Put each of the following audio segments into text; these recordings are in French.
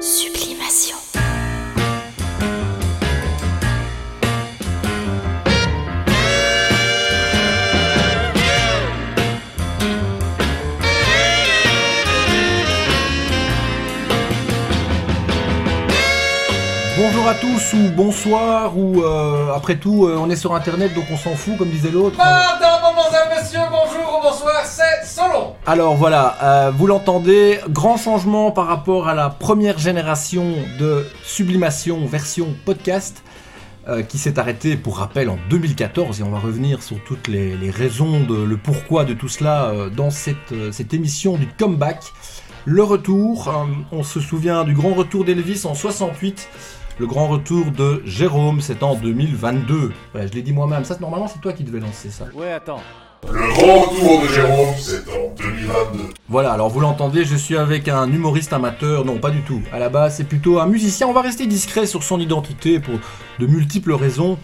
Sublimation. Tous ou bonsoir ou euh, après tout euh, on est sur internet donc on s'en fout comme disait l'autre. Pardon, mademoiselle, monsieur, bonjour ou bonsoir, c'est Solon. Alors voilà, euh, vous l'entendez, grand changement par rapport à la première génération de Sublimation version podcast qui s'est arrêtée pour rappel en 2014 et on va revenir sur toutes les, les raisons, de, le pourquoi de tout cela dans cette, cette émission du comeback. Le retour, on se souvient du grand retour d'Elvis en 68. Le grand retour de Jérôme, c'est en 2022. Ouais, je l'ai dit moi-même, ça normalement c'est toi qui devais lancer ça. Ouais, attends. Le grand retour de Jérôme, c'est en 2022. Voilà, alors vous l'entendez, je suis avec un humoriste amateur, non pas du tout. À la base, c'est plutôt un musicien. On va rester discret sur son identité pour de multiples raisons.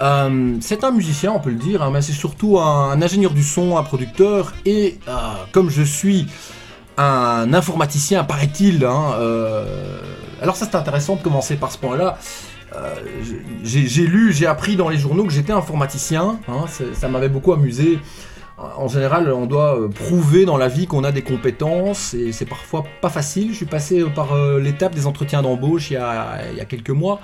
Euh, c'est un musicien, on peut le dire, hein, mais c'est surtout un, un ingénieur du son, un producteur. Et euh, comme je suis un informaticien, paraît-il, hein, euh, alors ça c'est intéressant de commencer par ce point-là. Euh, j'ai lu, j'ai appris dans les journaux que j'étais informaticien. hein, ça m'avait beaucoup amusé. En général, on doit euh, prouver dans la vie qu'on a des compétences et c'est parfois pas facile. Je suis passé euh, par l'étape des entretiens d'embauche il, y a- quelques mois.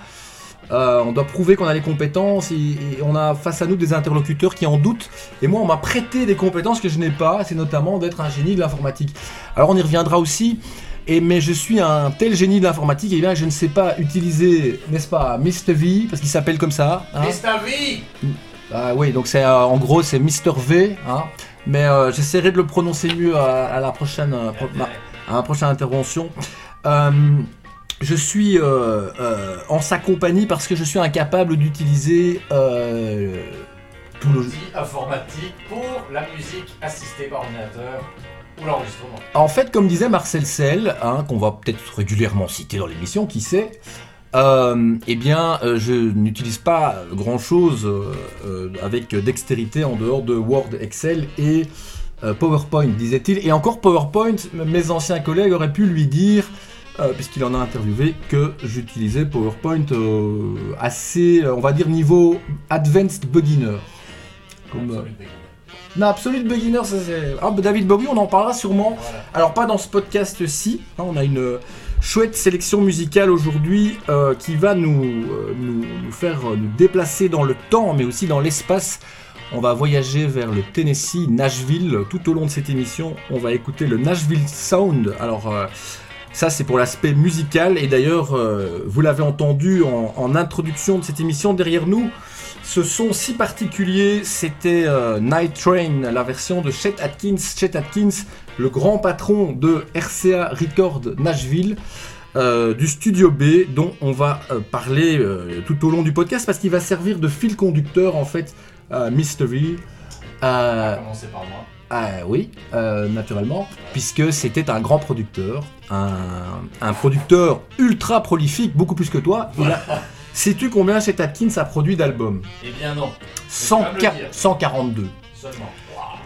On doit prouver qu'on a les compétences et on a face à nous des interlocuteurs qui en doutent. Et moi, on m'a prêté des compétences que je n'ai pas, c'est notamment d'être un génie de l'informatique. Alors on y reviendra aussi. Et, mais je suis un tel génie de l'informatique, et bien je ne sais pas utiliser, n'est-ce pas, Mr. V, parce qu'il s'appelle comme ça. hein. Ta vie Ah oui, donc c'est euh, en gros c'est Mr V, hein. mais euh, j'essaierai de le prononcer mieux à, à la prochaine, euh, pro- ma- à la prochaine intervention. Euh, je suis en sa compagnie parce que je suis incapable d'utiliser tout le. Informatique pour la musique assistée par ordinateur ou l'enregistrement. En fait, comme disait Marcel Sell, hein, qu'on va peut-être régulièrement citer dans l'émission, qui sait, euh, eh bien, euh, je n'utilise pas grand-chose euh, avec dextérité en dehors de Word, Excel et PowerPoint, disait-il. Et encore PowerPoint, mes anciens collègues auraient pu lui dire, puisqu'il en a interviewé, que j'utilisais PowerPoint assez, on va dire, niveau Advanced Beginner. Comme, Absolute beginner. Non, Absolute Beginner, ça c'est... Ah, bah, David Bowie, on en parlera sûrement. Voilà. Alors pas dans ce podcast-ci, hein, on a une euh, chouette sélection musicale aujourd'hui euh, qui va nous, euh, nous, nous faire nous déplacer dans le temps mais aussi dans l'espace. On va voyager vers le Tennessee, Nashville. Tout au long de cette émission, on va écouter le Nashville Sound. Alors euh, ça c'est pour l'aspect musical et d'ailleurs vous l'avez entendu en, en introduction de cette émission derrière nous. Ce son si particulier, c'était euh, Night Train, la version de Chet Atkins. Chet Atkins, le grand patron de RCA Record Nashville, euh, du studio B, dont on va euh, parler euh, tout au long du podcast parce qu'il va servir de fil conducteur en fait à Mystery. À commencer par moi. ah oui, naturellement, puisque c'était un grand producteur, un, un producteur ultra prolifique, beaucoup plus que toi. Il a- Sais-tu combien Chet Atkins a produit d'albums Eh bien non, 100 pas me le dire. 142. seulement.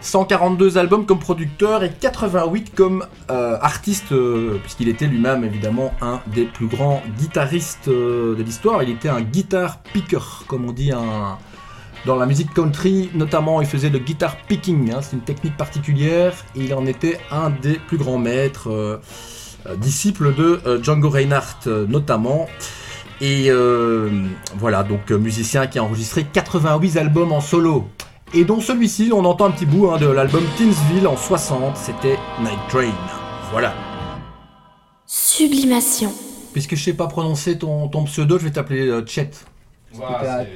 142 albums comme producteur et 88 comme euh, artiste, euh, puisqu'il était lui-même évidemment un des plus grands guitaristes euh, de l'histoire. Il était un guitar picker, comme on dit un- dans la musique country, notamment il faisait le guitar picking, hein, c'est une technique particulière, et il en était un des plus grands maîtres, disciple de Django Reinhardt notamment. Et euh, voilà, donc euh, musicien qui a enregistré 88 albums en solo. Et dont celui-ci, on entend un petit bout hein, de l'album Teensville en 60, c'était Night Train. Voilà. Sublimation. Puisque je sais pas prononcer ton, ton pseudo, je vais t'appeler euh, Chet.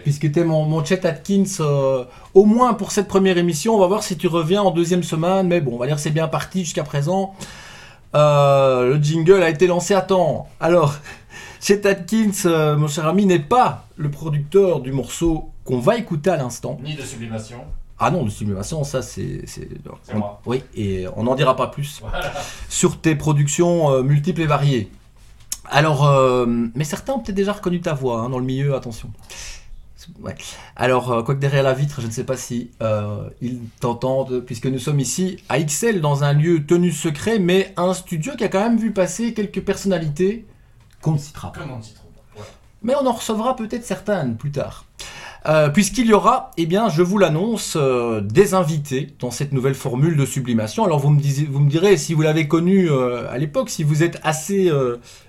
Puisque t'es mon, mon Chet Atkins, euh, au moins pour cette première émission, on va voir si tu reviens en deuxième semaine, mais bon, on va dire que c'est bien parti jusqu'à présent. Euh, le jingle a été lancé à temps. Alors, Chet Atkins, euh, mon cher ami, n'est pas le producteur du morceau qu'on va écouter à l'instant. Ni de sublimation. Ah non, de simulation, ça c'est... C'est C'est moi. Oui, et on n'en dira pas plus Voilà. sur tes productions euh, multiples et variées. Alors, euh, mais certains ont peut-être déjà reconnu ta voix hein, dans le milieu, attention. Ouais. Alors, euh, quoique derrière la vitre, je ne sais pas si euh, ils t'entendent, puisque nous sommes ici à XL, dans un lieu tenu secret, mais un studio qui a quand même vu passer quelques personnalités qu'on ne citera pas. On pas. Mais on en recevra peut-être certaines plus tard. Euh, Puisqu'il y aura, eh bien, je vous l'annonce, euh, des invités dans cette nouvelle formule de sublimation. Alors vous me, disiez- vous me direz si vous l'avez connu euh, à l'époque, si vous êtes assez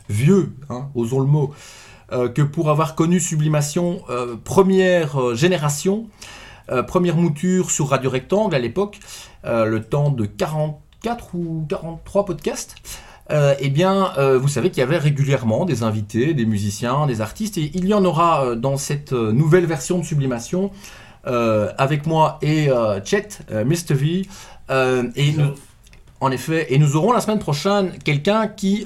vieux, hein, osons le mot, que pour avoir connu sublimation première génération, première mouture sur Radio Rectangle à l'époque, le temps de 44 ou 43 podcasts. Euh, eh bien, euh, vous savez qu'il y avait régulièrement des invités, des musiciens, des artistes, et il y en aura euh, dans cette nouvelle version de Sublimation, avec moi et Chet, Mr. V, et en effet, et nous aurons la semaine prochaine quelqu'un qui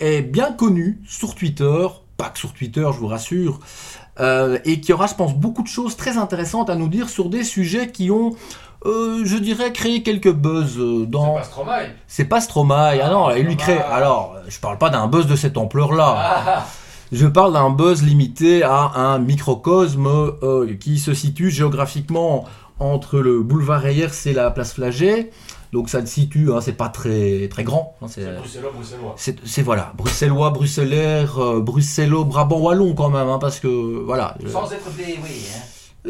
est bien connu sur Twitter, pas que sur Twitter, je vous rassure, euh, et qui aura, je pense, beaucoup de choses très intéressantes à nous dire sur des sujets qui ont, euh, je dirais, créé quelques buzz euh, C'est dans... pas Stromae. C'est pas Stromae, ah non, et lui crée. Ah. Alors, je parle pas d'un buzz de cette ampleur-là. Ah, Je parle d'un buzz limité à un microcosme euh, qui se situe géographiquement entre le boulevard Eyers et la place Flagey. Donc ça se situe, hein, c'est pas très très grand. hein, c'est- c'est bruxellois, bruxellois. c'est voilà, bruxellois, bruxellaire, euh, bruxello, brabant wallon quand même, hein, parce que voilà. Sans être des oui, hein.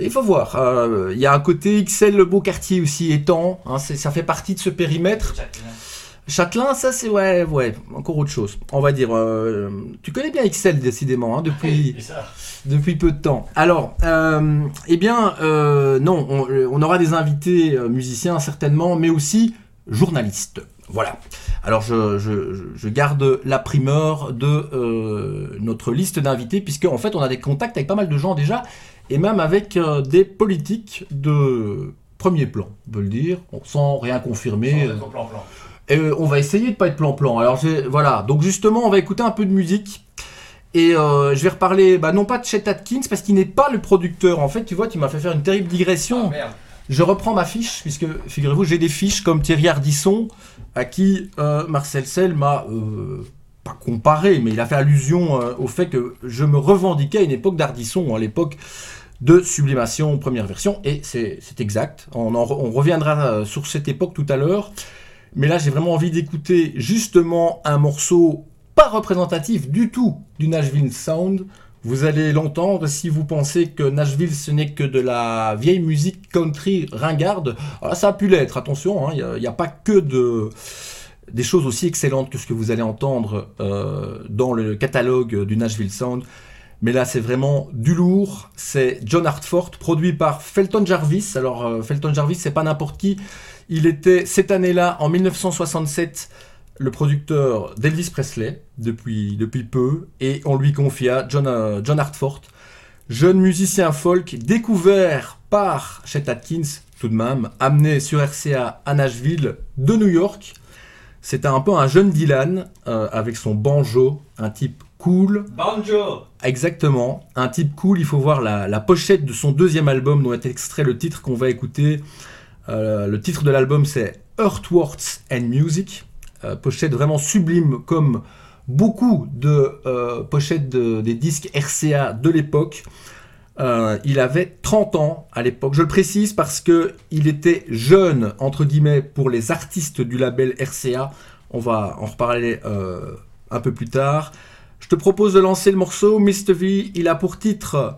il faut voir. euh, Il y a un côté XL le beau quartier aussi étant. hein, ça fait partie de ce périmètre. Châtelain, ça c'est ouais, ouais, encore autre chose. On va dire, euh, tu connais bien XL décidément hein, depuis, peu de temps. Alors, euh, eh bien, euh, non, on, on aura des invités musiciens certainement, mais aussi journalistes. Voilà. Alors, je, je- je- je garde la primeur de notre liste d'invités, puisque en fait, on a des contacts avec pas mal de gens déjà, et même avec des politiques de premier plan, on peut le dire, sans rien confirmer. Sans euh, on va essayer de pas être plan-plan. Alors voilà, donc justement, on va écouter un peu de musique. Et euh, je vais reparler, bah, non pas de Chet Atkins, parce qu'il n'est pas le producteur. En fait, tu vois, tu m'as fait faire une terrible digression. Ah, merde. Je reprends ma fiche, puisque figurez-vous, j'ai des fiches comme Thierry Ardisson, à qui euh, Marcel Sell m'a pas comparé, mais il a fait allusion euh, au fait que je me revendiquais à une époque d'Ardisson, à l'époque de Sublimation première version, et c'est exact. On, en re- on reviendra sur cette époque tout à l'heure. Mais là, j'ai vraiment envie d'écouter justement un morceau pas représentatif du tout du Nashville Sound. Vous allez l'entendre si vous pensez que Nashville ce n'est que de la vieille musique country ringarde. Alors, ça a pu l'être, attention, hein, il n'y a, pas que de, des choses aussi excellentes que ce que vous allez entendre euh, dans le catalogue du Nashville Sound. Mais là, c'est vraiment du lourd. C'est John Hartford, produit par Felton Jarvis. Alors, euh, Felton Jarvis, c'est pas n'importe qui. Il était cette année-là, en 1967, le producteur d'Elvis Presley depuis, depuis peu, et on lui confia John, euh, John Hartford, jeune musicien folk découvert par Chet Atkins, tout de même, amené sur RCA à Nashville de New York. C'était un peu un jeune Dylan euh, avec son banjo, un type cool, Banjo. Exactement, un type cool. Il faut voir la, la pochette de son deuxième album dont est extrait le titre qu'on va écouter. Euh, le titre de l'album c'est Earthworks and Music. Euh, pochette vraiment sublime comme beaucoup de euh, pochettes de- des disques RCA de l'époque. Euh, il avait 30 ans à l'époque. Je le précise parce que il était jeune entre guillemets pour les artistes du label RCA. On va en reparler euh, un peu plus tard. Je te propose de lancer le morceau. Mr. V, il a pour titre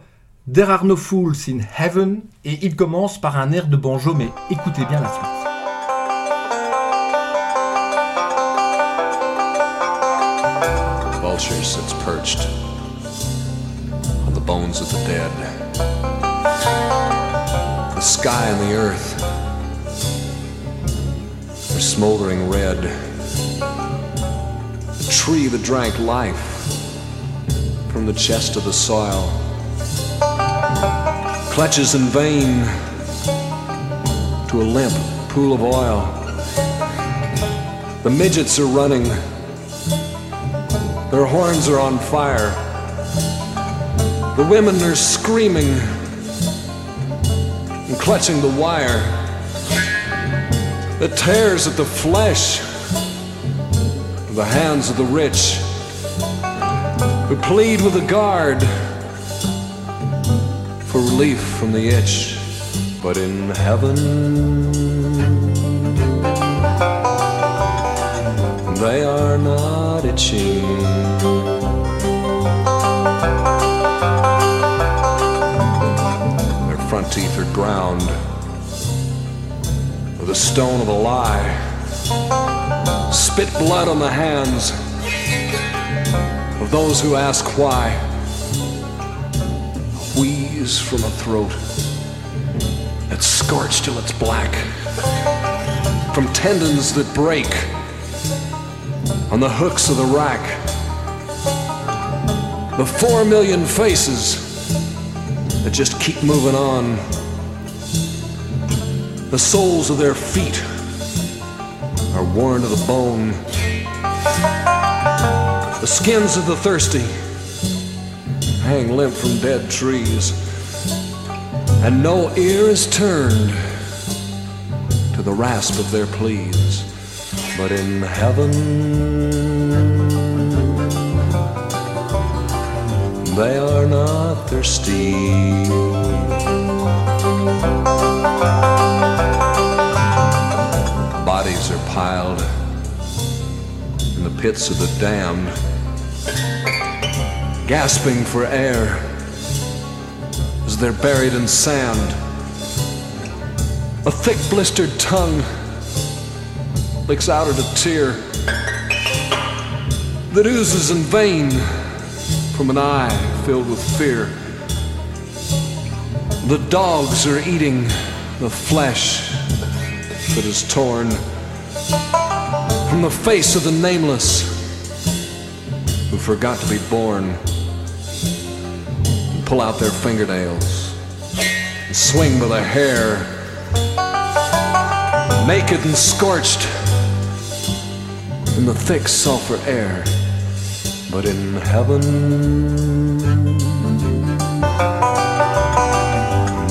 There Are No Fools in Heaven et il commence par un air de banjo, mais écoutez bien la suite. vulture sits perched on the bones of the dead. The sky and the earth are smoldering red. The tree that drank life from the chest of the soil clutches in vain to a limp pool of oil. The midgets are running their horns are on fire. The women are screaming and clutching the wire that tears at the flesh of the hands of the rich we plead with the guard for relief from the itch. But in heaven, they are not itching. Their front teeth are ground with the stone of a lie. Spit blood on the hands of those who ask why. A wheeze from a throat that's scorched till it's black. From tendons that break on the hooks of the rack. The four million faces that just keep moving on. The soles of their feet are worn to the bone. The skins of the thirsty hang limp from dead trees, and no ear is turned to the rasp of their pleas. But in heaven, they are not thirsty. Bodies are piled in the pits of the damned, gasping for air as they're buried in sand. A thick blistered tongue licks out at a tear that oozes in vain from an eye filled with fear. The dogs are eating the flesh that is torn from the face of the nameless who forgot to be born. Pull out their fingernails and swing by their hair, naked and scorched in the thick sulfur air. But in heaven,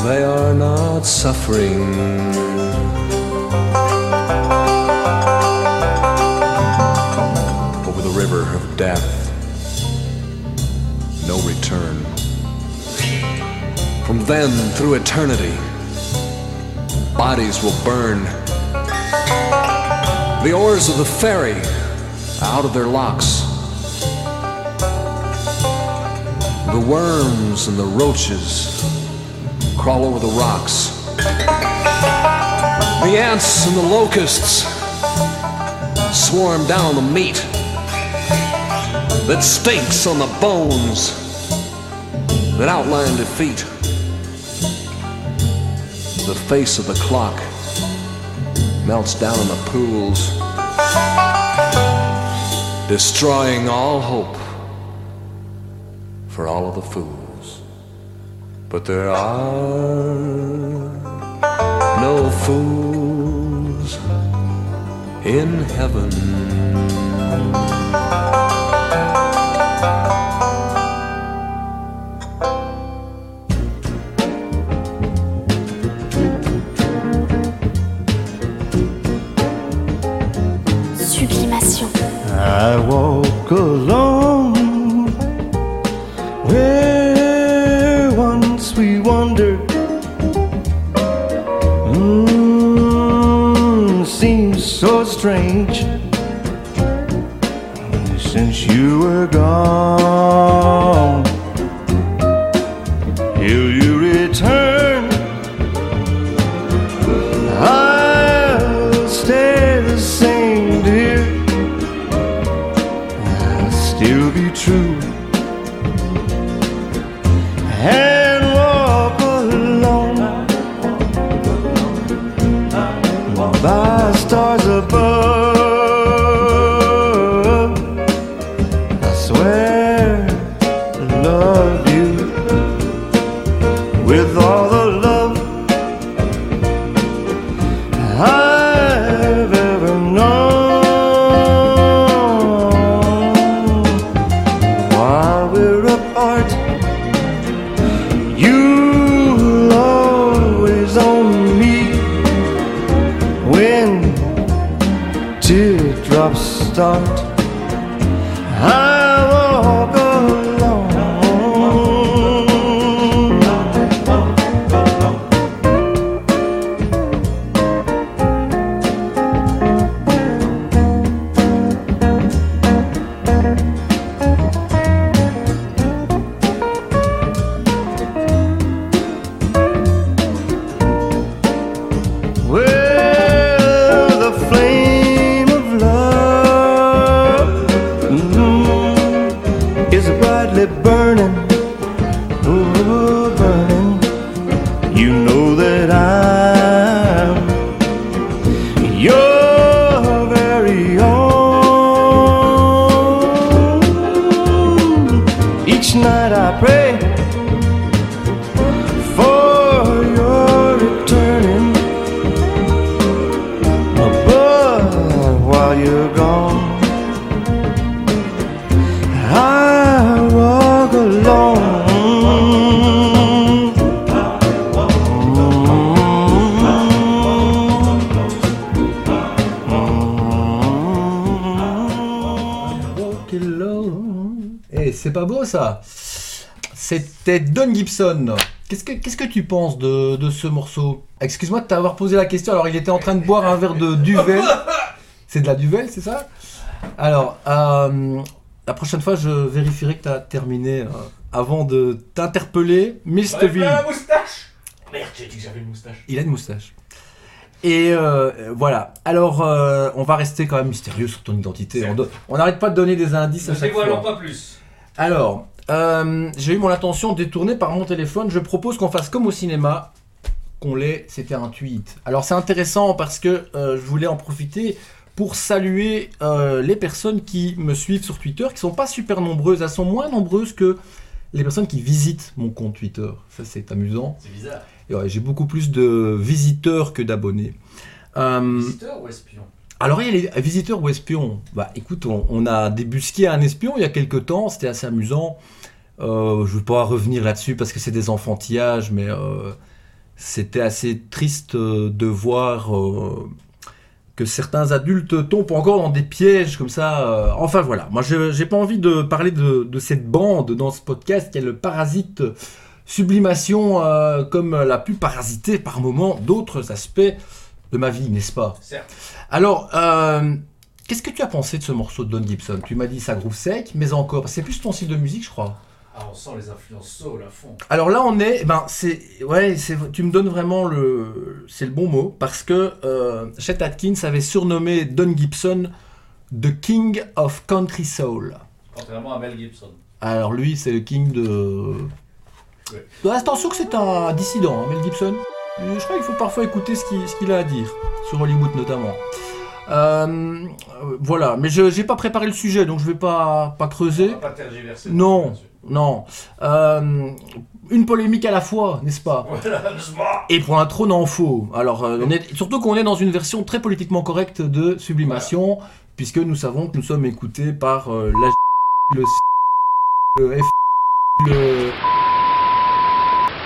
they are not suffering. Then through eternity, bodies will burn. The oars of the ferry out of their locks. The worms and the roaches crawl over the rocks. The ants and the locusts swarm down the meat that stinks on the bones that outline defeat. The face of the clock melts down in the pools, destroying all hope for all of the fools. But there are no fools in heaven. I walk alone where once we wandered. Mm, seems so strange since you were gone. C'était Don Gibson. Qu'est-ce que, qu'est-ce que tu penses de, de ce morceau? Excuse-moi de t'avoir posé la question. Alors, il était en train de boire un verre de duvel. C'est de la duvel, c'est ça? Alors, euh, la prochaine fois, je vérifierai que tu as terminé euh, avant de t'interpeller. Mr. V. la moustache Merde, j'ai dit que j'avais une moustache. Il a une moustache. Et euh, voilà. Alors, euh, on va rester quand même mystérieux sur ton identité. On do- On n'arrête pas de donner des indices à Ne chaque dévoilons fois. pas plus. Alors, euh, j'ai eu mon attention détournée par mon téléphone. Je propose qu'on fasse comme au cinéma, qu'on l'ait. C'était un tweet. Alors, c'est intéressant parce que euh, je voulais en profiter pour saluer euh, les personnes qui me suivent sur Twitter, qui sont pas super nombreuses. Elles sont moins nombreuses que les personnes qui visitent mon compte Twitter. Ça, c'est amusant. C'est bizarre. Ouais, j'ai beaucoup plus de visiteurs que d'abonnés. Euh, Visiteur ou espion alors, il y a les visiteurs ou espions. Bah, écoute, on, a débusqué un espion il y a quelques temps, c'était assez amusant. Euh, je ne veux pas revenir là-dessus parce que c'est des enfantillages, mais euh, c'était assez triste euh, de voir que certains adultes tombent encore dans des pièges comme ça. Enfin voilà, moi je j'ai pas envie de parler de, cette bande dans ce podcast qui est le parasite sublimation, comme elle a pu parasiter par moments d'autres aspects de ma vie, n'est-ce pas? Certes. alors, euh, qu'est-ce que tu as pensé de ce morceau de Don Gibson? Tu m'as dit ça groove sec, mais encore, c'est plus ton style de musique, je crois. Ah, on sent les influences soul à fond. Alors là, on est, ben, c'est, ouais, c'est, tu me donnes vraiment le, c'est le bon mot, parce que euh, Chet Atkins avait surnommé Don Gibson The King of Country Soul. Contrairement à Mel Gibson. Alors lui, c'est le king de. Ouais. Ouais, attention que c'est un dissident, hein, Mel Gibson. Je crois qu'il faut parfois écouter ce qu'il a à dire, sur Hollywood notamment. Euh, euh, voilà, mais je n'ai pas préparé le sujet, donc je vais pas, pas On creuser. va pas tergiverser. Non, non. Euh, une polémique à la fois, n'est-ce pas? Voilà. Et pour un trône en faux. Alors, euh, on est, surtout qu'on est dans une version très politiquement correcte de Sublimation, puisque nous savons que nous sommes écoutés par la le le F le...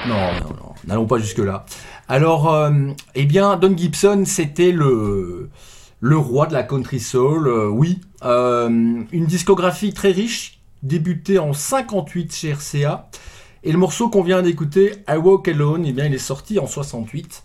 Non, non, non, n'allons pas jusque-là. Alors, euh, eh bien, Don Gibson, c'était le, roi de la country soul, euh, oui. Euh, une discographie très riche, débutée en 58 chez RCA. Et le morceau qu'on vient d'écouter, I Walk Alone, eh bien, il est sorti en 68.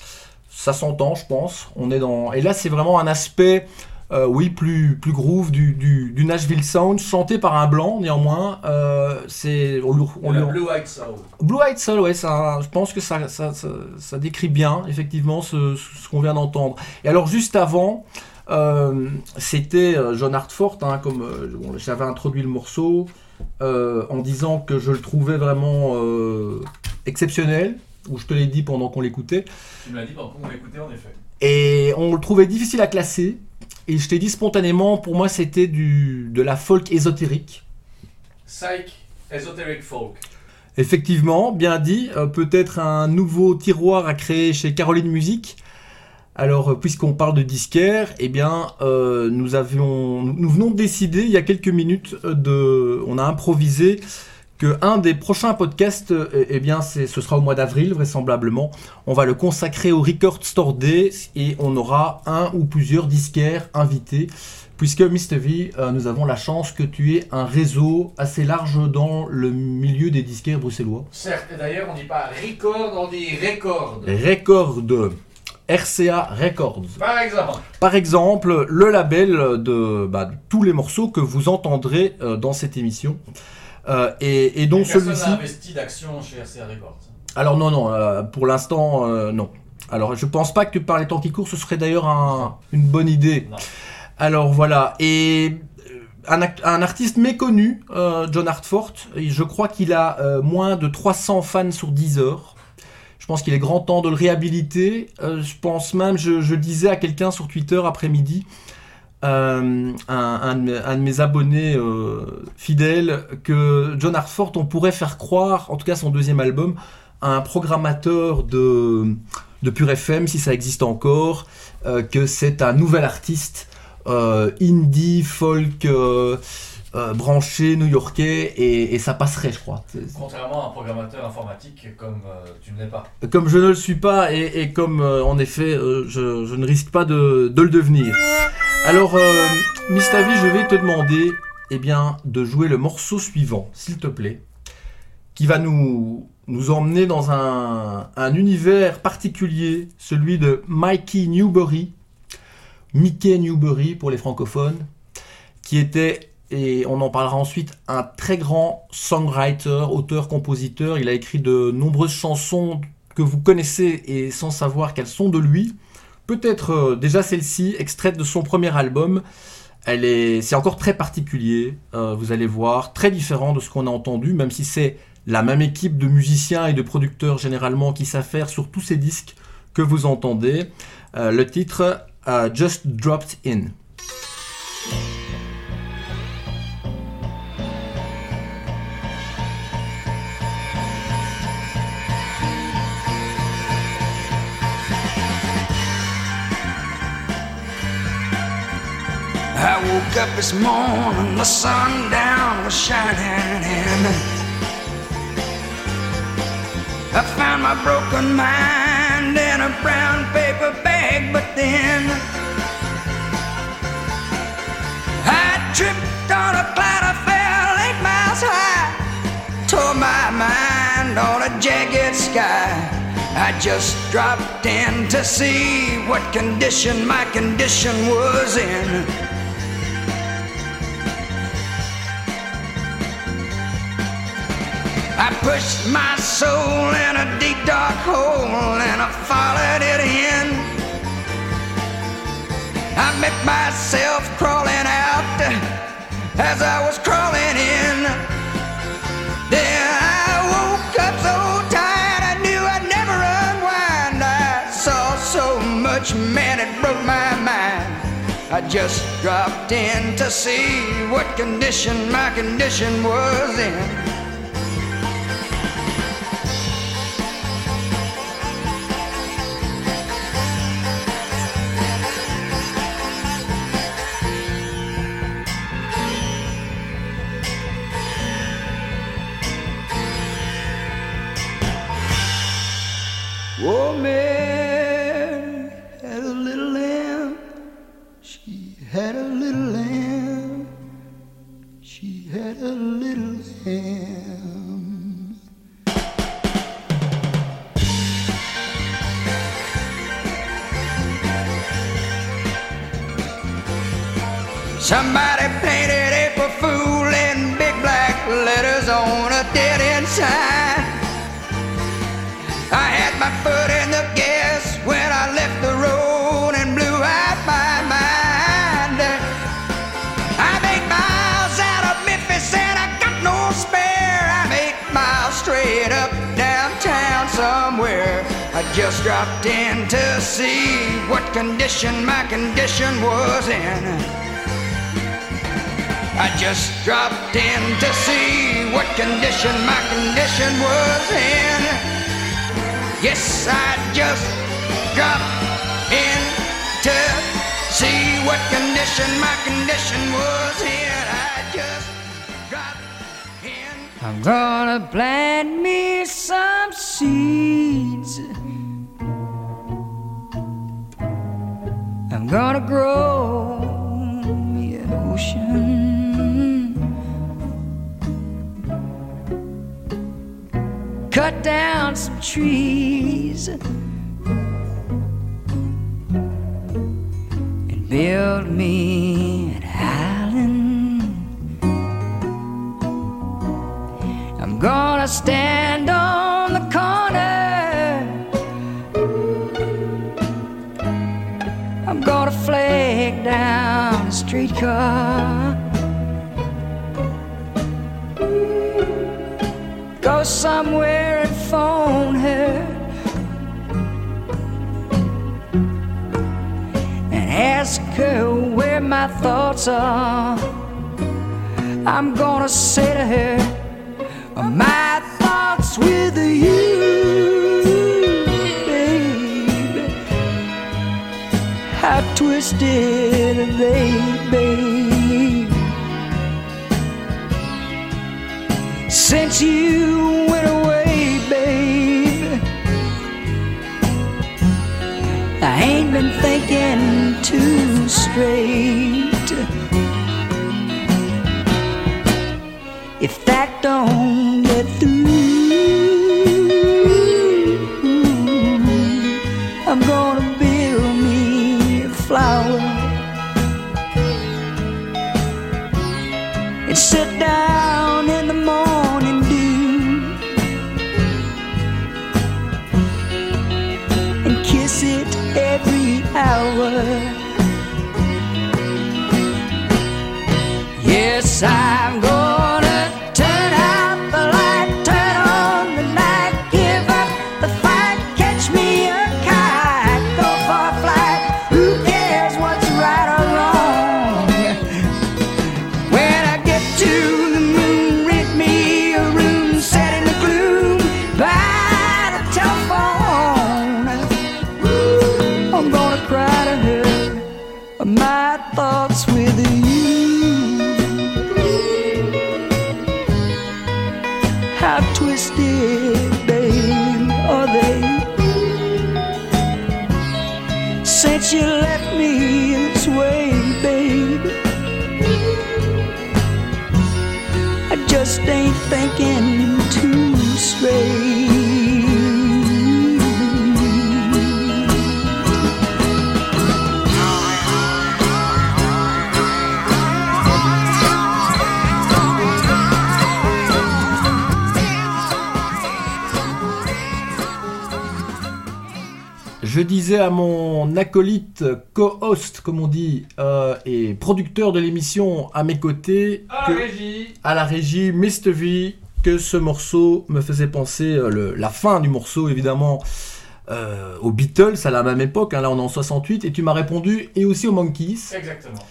Ça s'entend, je pense. On est dans... Et là, c'est vraiment un aspect, euh, oui, plus, plus groove du, du, du Nashville Sound, chanté par un blanc, néanmoins. Euh, c'est... On, on lui- Blue White Soul. Blue Eyed Soul, ouais, ça, je pense que ça, ça, ça, ça décrit bien, effectivement, ce, ce qu'on vient d'entendre. Et alors, juste avant, euh, c'était John Hartford, hein, comme bon, j'avais introduit le morceau, en disant que je le trouvais vraiment exceptionnel, ou je te l'ai dit pendant qu'on l'écoutait, Tu me l'as dit pendant qu'on l'écoutait, en effet. et on le trouvait difficile à classer. Et je t'ai dit spontanément, pour moi, c'était du, de la folk ésotérique. Psych, Esoteric Folk. Effectivement, bien dit, euh, peut-être un nouveau tiroir à créer chez Caroline Music. Alors, euh, puisqu'on parle de disquaire, eh bien, euh, nous avions, nous venons de décider il y a quelques minutes de, on a improvisé que un des prochains podcasts, euh, eh bien, c'est, ce sera au mois d'avril vraisemblablement. On va le consacrer au Record Store Day et on aura un ou plusieurs disquaires invités. Puisque Mr. V, euh, nous avons la chance que tu aies un réseau assez large dans le milieu des disquaires bruxellois. Certes, et d'ailleurs, on dit pas record, on dit record. Record, RCA Records. Par exemple. Par exemple, le label de, bah, tous les morceaux que vous entendrez euh, dans cette émission. Euh, et, et donc celui-ci. investi d'action chez RCA Records. Alors non, non, euh, pour l'instant, euh, non. Alors je pense pas que par les temps qui courent, ce serait d'ailleurs un- une bonne idée. Non. Alors voilà, et un, un artiste méconnu, John Hartford. Je crois qu'il a moins de 300 fans sur Deezer. Je pense qu'il est grand temps de le réhabiliter. Je pense même, je, je disais à quelqu'un sur Twitter après-midi, euh, un, de mes, abonnés euh, fidèles, que John Hartford, on pourrait faire croire, en tout cas son deuxième album, à un programmateur de, de Pure FM, si ça existe encore, euh, que c'est un nouvel artiste indie, folk, euh, branché, new-yorkais, et, et ça passerait, je crois. Contrairement à un programmateur informatique comme euh, tu ne l'es pas. Comme je ne le suis pas, et, et comme euh, en effet, euh, je, je ne risque pas de, de le devenir. Alors, euh, Mistavi, je vais te demander eh bien, de jouer le morceau suivant, s'il te plaît, qui va nous, nous emmener dans un, un univers particulier, celui de Mikey Newbury, Mickey Newbury pour les francophones, qui était, et on en parlera ensuite, un très grand songwriter, auteur-compositeur. Il a écrit de nombreuses chansons que vous connaissez et sans savoir qu'elles sont de lui. Peut-être euh, déjà celle-ci, extraite de son premier album. Elle est, c'est encore très particulier, euh, vous allez voir, très différent de ce qu'on a entendu, même si c'est la même équipe de musiciens et de producteurs généralement qui s'affaire sur tous ces disques que vous entendez. Euh, le titre Just Dropped In. Woke up this morning, the sundown was shining in. I found my broken mind in a brown paper bag, but then I tripped on a cloud, I fell eight miles high, tore my mind on a jagged sky. I just dropped in to see what condition my condition was in. I pushed my soul in a deep dark hole and I followed it in. I met myself crawling out as I was crawling in. Then I woke up so tired I knew I'd never unwind. I saw so much, man, it broke my mind. I just dropped in to see what condition my condition was in. Oh, Mary had a little lamb. She had a little lamb. She had a little lamb. Somebody somewhere. I just dropped in to see what condition my condition was in. I just dropped in to see what condition my condition was in. Yes, I just dropped in to see what condition my condition was in. I just dropped in. I'm gonna plant me some gonna grow me an ocean. Cut down some trees and build me an island. I'm gonna stand on streetcar. Go somewhere and phone her and ask her where my thoughts are. I'm gonna say to her, My thoughts with you. How twisted babe? Since you went away, babe, I ain't been thinking too straight. If that don't acolyte, co-host, comme on dit, euh, et producteur de l'émission à mes côtés, que- régie à la régie Mr. V, que ce morceau me faisait penser, euh, le- la fin du morceau évidemment, euh, aux Beatles à la même époque, hein, là on est en 68, et tu m'as répondu, et aussi aux Monkeys. Exactement.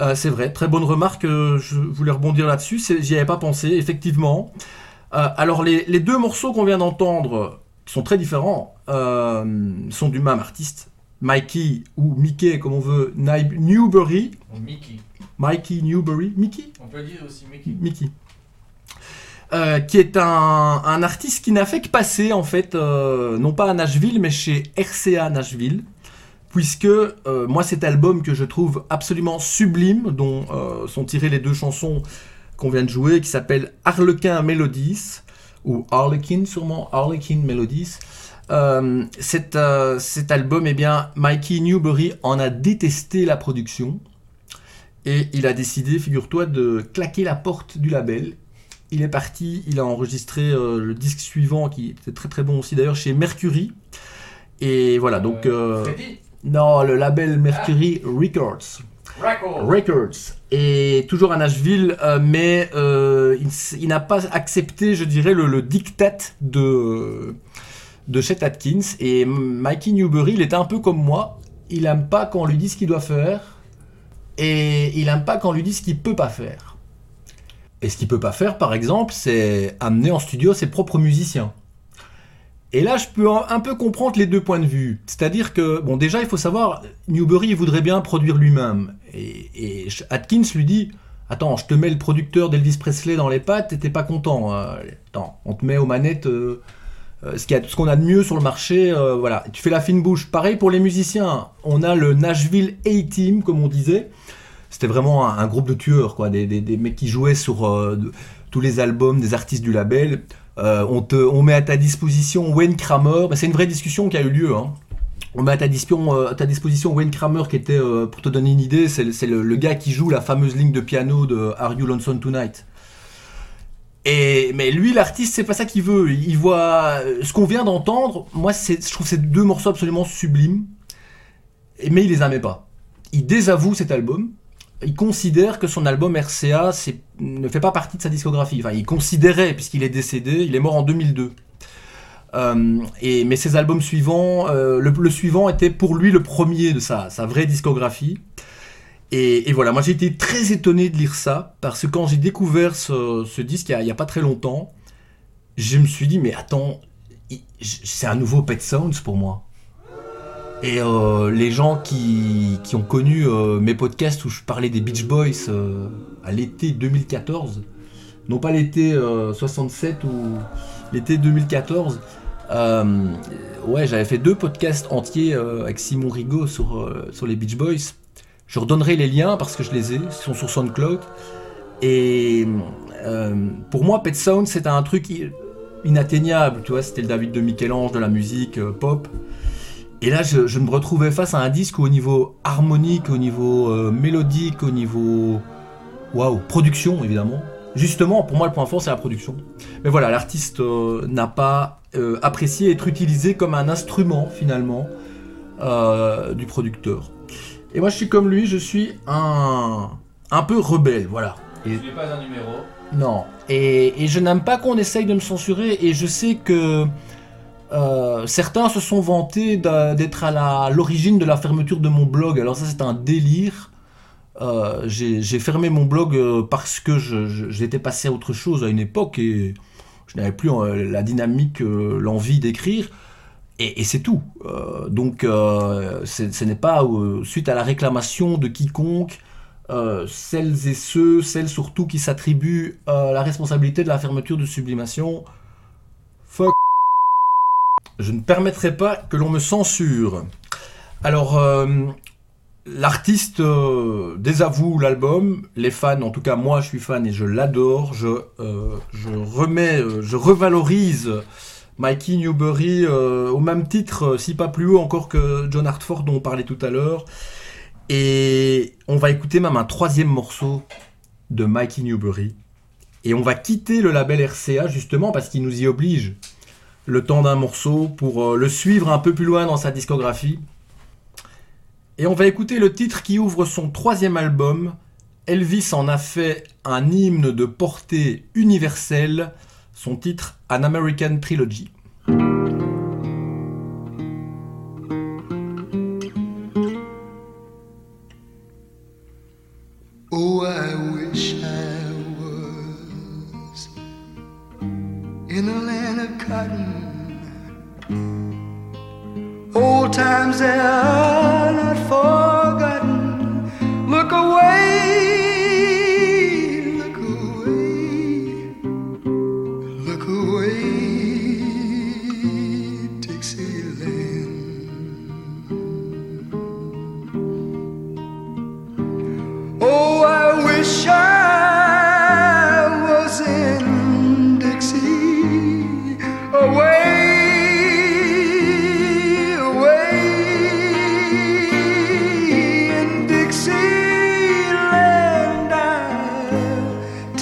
Euh, c'est vrai, très bonne remarque, euh, je voulais rebondir là-dessus, j'y avais pas pensé, effectivement. Euh, alors les, les deux morceaux qu'on vient d'entendre, qui sont très différents, euh, sont du même artiste, Mikey ou Mickey comme on veut, Ou Mickey. Mikey Newbury, Mickey? On peut dire aussi Mickey. Mickey. Euh, qui est un, un artiste qui n'a fait que passer en fait, euh, non pas à Nashville, mais chez RCA Nashville, puisque euh, moi cet album que je trouve absolument sublime, dont sont tirées les deux chansons qu'on vient de jouer, qui s'appelle Harlequin Melodies, ou Harlequin sûrement, Harlequin Melodies. Euh, cet, euh, cet album, eh bien, Mikey Newbury en a détesté la production. Et il a décidé, figure-toi, de claquer la porte du label. Il est parti, il a enregistré euh, le disque suivant, qui était très très bon aussi d'ailleurs, chez Mercury. Et voilà, donc... non, le label Mercury Records. Record. Records. Et toujours à Nashville, euh, mais euh, il n'a pas accepté, je dirais, le, le diktat de, de Chet Atkins. Et Mikey Newbury, il était un peu comme moi. Il aime pas quand on lui dit ce qu'il doit faire. Et il aime pas quand on lui dit ce qu'il peut pas faire. Et ce qu'il peut pas faire, par exemple, c'est amener en studio ses propres musiciens. Et là, je peux un peu comprendre les deux points de vue. C'est-à-dire que, bon, déjà, il faut savoir, Newbury, il voudrait bien produire lui-même. Et, Atkins lui dit Attends, je te mets le producteur d'Elvis Presley dans les pattes et t'es pas content. euh, attends, on te met aux manettes euh, ce qu'il y a- ce qu'on a de mieux sur le marché. euh, voilà, tu fais la fine bouche. Pareil pour les musiciens. On a le Nashville A-Team, comme on disait. C'était vraiment un, groupe de tueurs, quoi. Des, des- mecs qui jouaient sur euh, tous les albums des artistes du label. Euh, on, te, on met à ta disposition Wayne Kramer. Bah, c'est une vraie discussion qui a eu lieu. hein. On met à ta, disposition, euh, à ta disposition Wayne Kramer, qui était, euh, pour te donner une idée, c'est le, le gars qui joue la fameuse ligne de piano de Are You Lonesome Tonight mais lui, l'artiste, c'est pas ça qu'il veut. Il voit euh, ce qu'on vient d'entendre. Moi, je trouve ces deux morceaux absolument sublimes. Mais il les aimait pas. Il désavoue cet album. il considère que son album RCA ne fait pas partie de sa discographie. Enfin, il considérait, puisqu'il est décédé, il est mort en 2002. Euh, mais ses albums suivants, euh, le, suivant était pour lui le premier de sa vraie discographie. Et, voilà, moi j'ai été très étonné de lire ça, parce que quand j'ai découvert ce, disque il n'y a, pas très longtemps, je me suis dit, mais attends, c'est un nouveau Pet Sounds pour moi. Et euh, les gens qui, ont connu euh, mes podcasts où je parlais des Beach Boys euh, à l'été 2014, non pas l'été euh, 67 ou l'été 2014, euh, ouais, j'avais fait deux podcasts entiers avec Simon Rigaud sur les Beach Boys. Je redonnerai les liens parce que je les ai, ils sont sur SoundCloud. Et euh, pour moi, Pet Sound, c'était un truc inatteignable, tu vois, c'était le David de Michel-Ange de la musique euh, pop. Et là, je, me retrouvais face à un disque au niveau harmonique, au niveau euh, mélodique, au niveau. Waouh, production évidemment. Justement, pour moi, le point fort, c'est la production. Mais voilà, l'artiste n'a pas apprécié être utilisé comme un instrument, finalement, du producteur. Et moi, je suis comme lui, je suis un, un peu rebelle, voilà. Et Tu n'es pas un numéro. non. Et, et je n'aime pas qu'on essaye de me censurer. Et je sais que euh, certains se sont vantés d'être à l'origine de la fermeture de mon blog. Alors ça, c'est un délire. Euh, J'ai fermé mon blog euh, parce que j'étais passé à autre chose à une époque et je n'avais plus la dynamique, l'envie d'écrire. Et, c'est tout. Euh, donc, euh, ce n'est pas euh, suite à la réclamation de quiconque celles et ceux, celles surtout qui s'attribuent la responsabilité de la fermeture de Sublimation. Fuck. Je ne permettrai pas que l'on me censure. Alors, l'artiste désavoue l'album. Les fans, en tout cas moi je suis fan et je l'adore. Je, je remets, je revalorise Mikey Newbury euh, au même titre, euh, si pas plus haut encore que John Hartford dont on parlait tout à l'heure. Et on va écouter même un troisième morceau de Mikey Newbury. Et on va quitter le label RCA justement parce qu'il nous y oblige le temps d'un morceau pour euh, le suivre un peu plus loin dans sa discographie. Et on va écouter le titre qui ouvre son troisième album. Elvis en a fait un hymne de portée universelle. Son titre, An American Trilogy.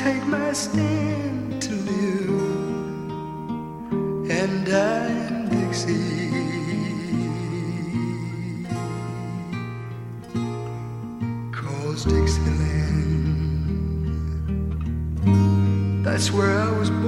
Take my stand to live and I am Dixie. Cause Dixieland, that's where I was born.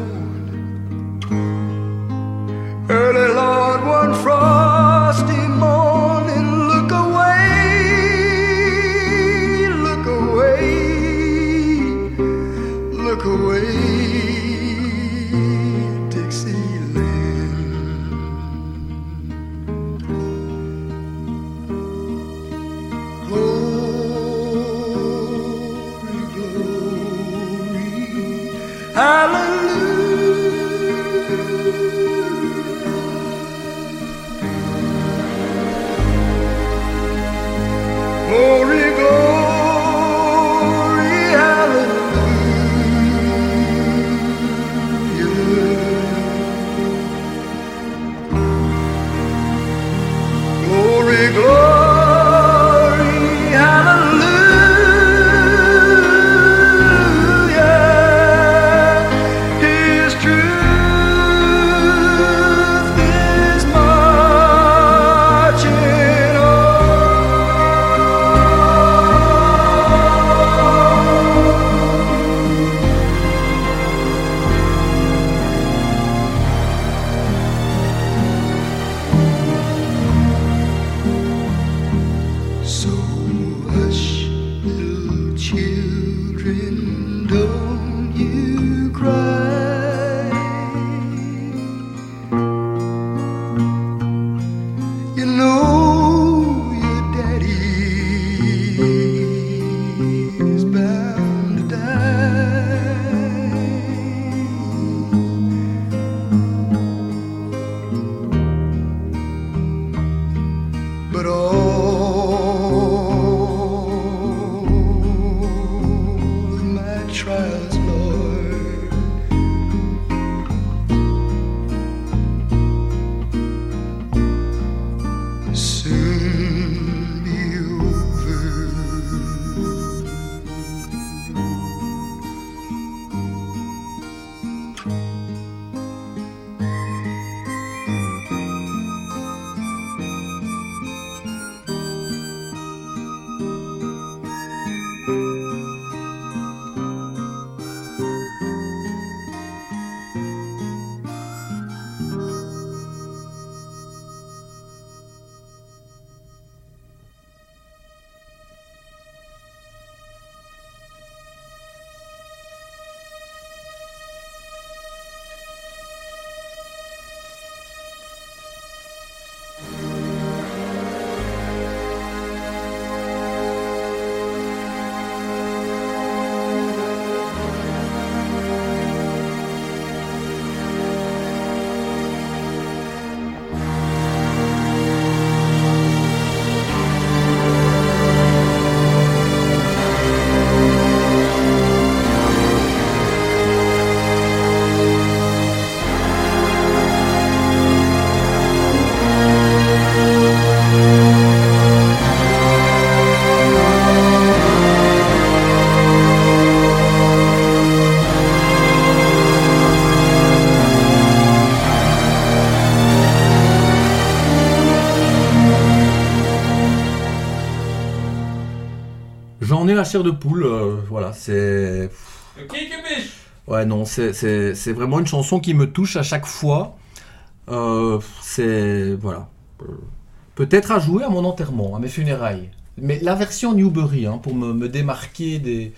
Chair de poule. euh, voilà, c'est. Ouais, non, c'est- vraiment une chanson qui me touche à chaque fois. Euh, c'est. Voilà. Peut-être à jouer à mon enterrement, à mes funérailles. Mais la version Newbury, hein, pour me, me démarquer des,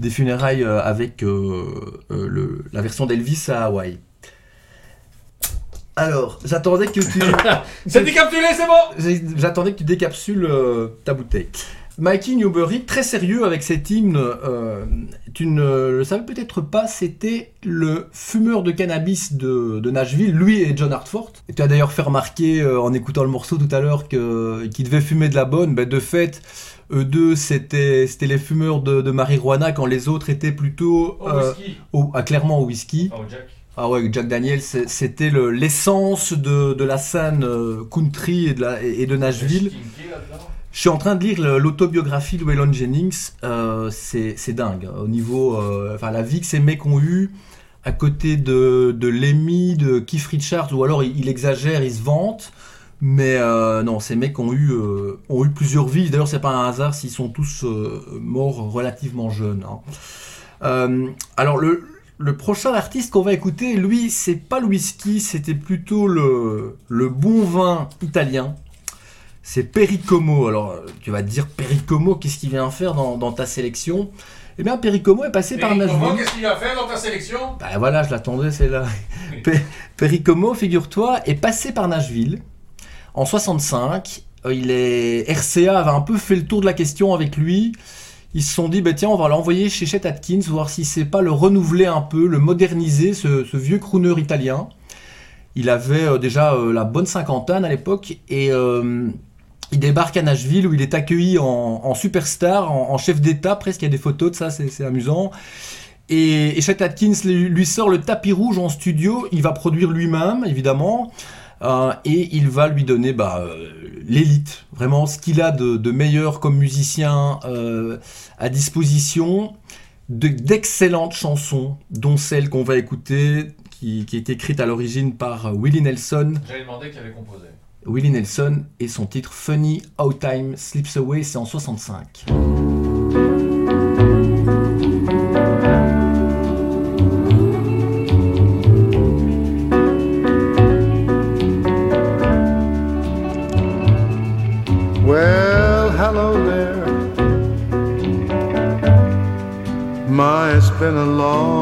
des funérailles euh, avec euh, le, la version d'Elvis à Hawaï. Alors, j'attendais que tu. C'est décapsulé, c'est bon J'attendais que tu décapsules ta bouteille. Mikey Newbury, très sérieux avec cet hymne, euh, tu ne le savais peut-être pas, c'était le fumeur de cannabis de, de Nashville, lui et John Hartford. Et tu as d'ailleurs fait remarquer euh, en écoutant le morceau tout à l'heure que- qu'ils devaient fumer de la bonne. Ben, de fait, eux deux, c'était les fumeurs de, de marijuana quand les autres étaient plutôt Au euh, whisky. au- ah, clairement au whisky. Oh, Jack. Ah ouais, Jack Daniel, c'était le- l'essence de, de la scène euh, country et de, la- et de Nashville. Je suis en train de lire l'autobiographie de Waylon Jennings. euh, c'est dingue. Au niveau. euh, Enfin, la vie que ces mecs ont eue à côté de, de Lemmy, de Keith Richards, ou alors il, exagère, il se vante. Mais euh, non, ces mecs ont eu, ont eu plusieurs vies. D'ailleurs, c'est pas un hasard s'ils sont tous morts relativement jeunes. hein. Alors, le, le prochain artiste qu'on va écouter, lui, c'est pas le whisky, c'était plutôt le, le bon vin italien. C'est Pericomo. Alors, tu vas te dire, Pericomo, qu'est-ce qu'il vient faire dans, dans ta sélection? Eh bien, Pericomo est passé par Nashville. qu'est-ce qu'il va faire dans ta sélection? Bah voilà, je l'attendais, c'est là. Pe- Pericomo, figure-toi, est passé par Nashville en 65. Euh, Il est RCA avait un peu fait le tour de la question avec lui. Ils se sont dit, bah tiens, on va l'envoyer chez Chet Atkins, voir si c'est pas le renouveler un peu, le moderniser, ce, ce vieux crooner italien. Il avait euh, déjà euh, la bonne cinquantaine à l'époque et euh, il débarque à Nashville où il est accueilli en, superstar, en, chef d'état presque. Il y a des photos de ça, c'est amusant. Et, et Chet Atkins lui, sort le tapis rouge en studio. Il va produire lui-même, évidemment. Euh, et il va lui donner bah, euh, l'élite, vraiment ce qu'il a de, meilleur comme musicien euh, à disposition, de- d'excellentes chansons, dont celle qu'on va écouter, qui, qui est écrite à l'origine par Willie Nelson. J'avais demandé qui avait composé. Willie Nelson et son titre Funny How Time Slips Away, c'est en 65. Well, a long,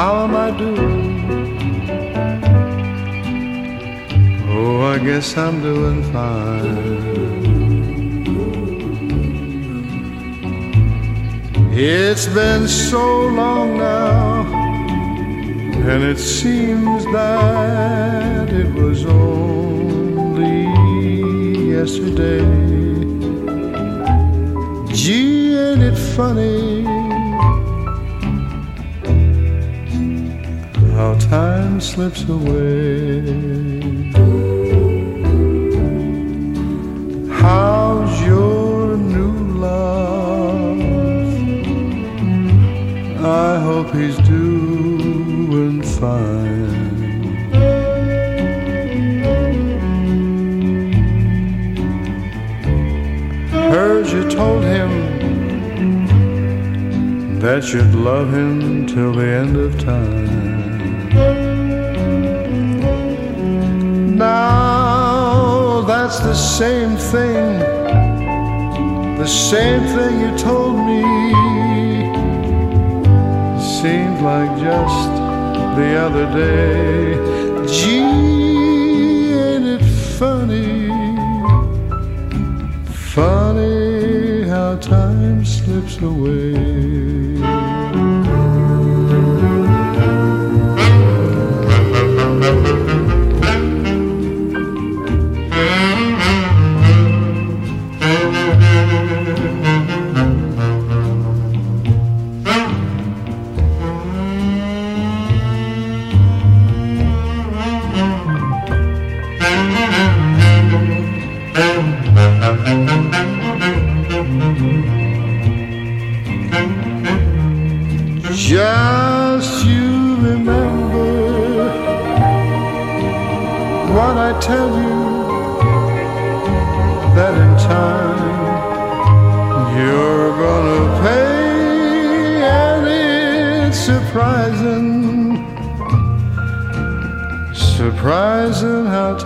How am I doing? Oh, I guess I'm doing fine. It's been so long now, and it seems that it was only yesterday. Gee, ain't it funny how time slips away? How's your new love? I hope he's doing fine. Heard you told him that you'd love him till the end of time. Now that's the same thing, the same thing you told me seemed like just the other day. Gee, ain't it funny? Funny how time slips away.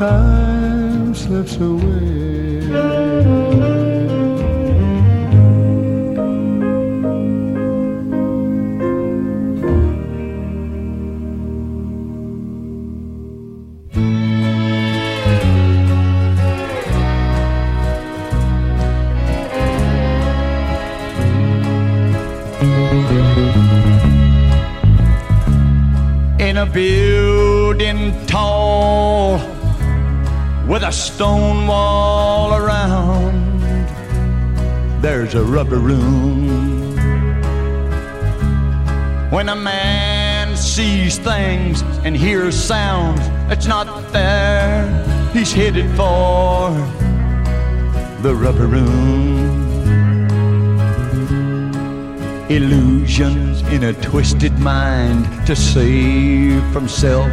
Time slips away. Stone wall around. There's a rubber room. When a man sees things and hears sounds that's not there, he's headed for the rubber room. Illusions in a twisted mind to save from self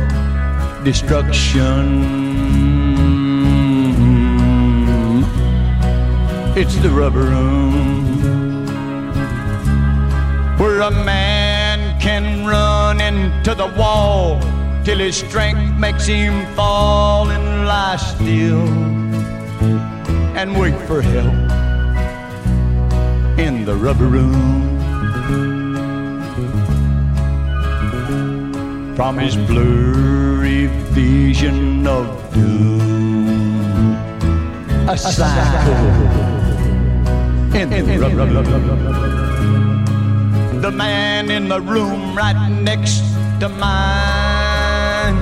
destruction. It's the rubber room where a man can run into the wall till his strength makes him fall and lie still and wait for help in the rubber room. from his blurry vision of doom. A psycho in the rubber The man in the room right next to mine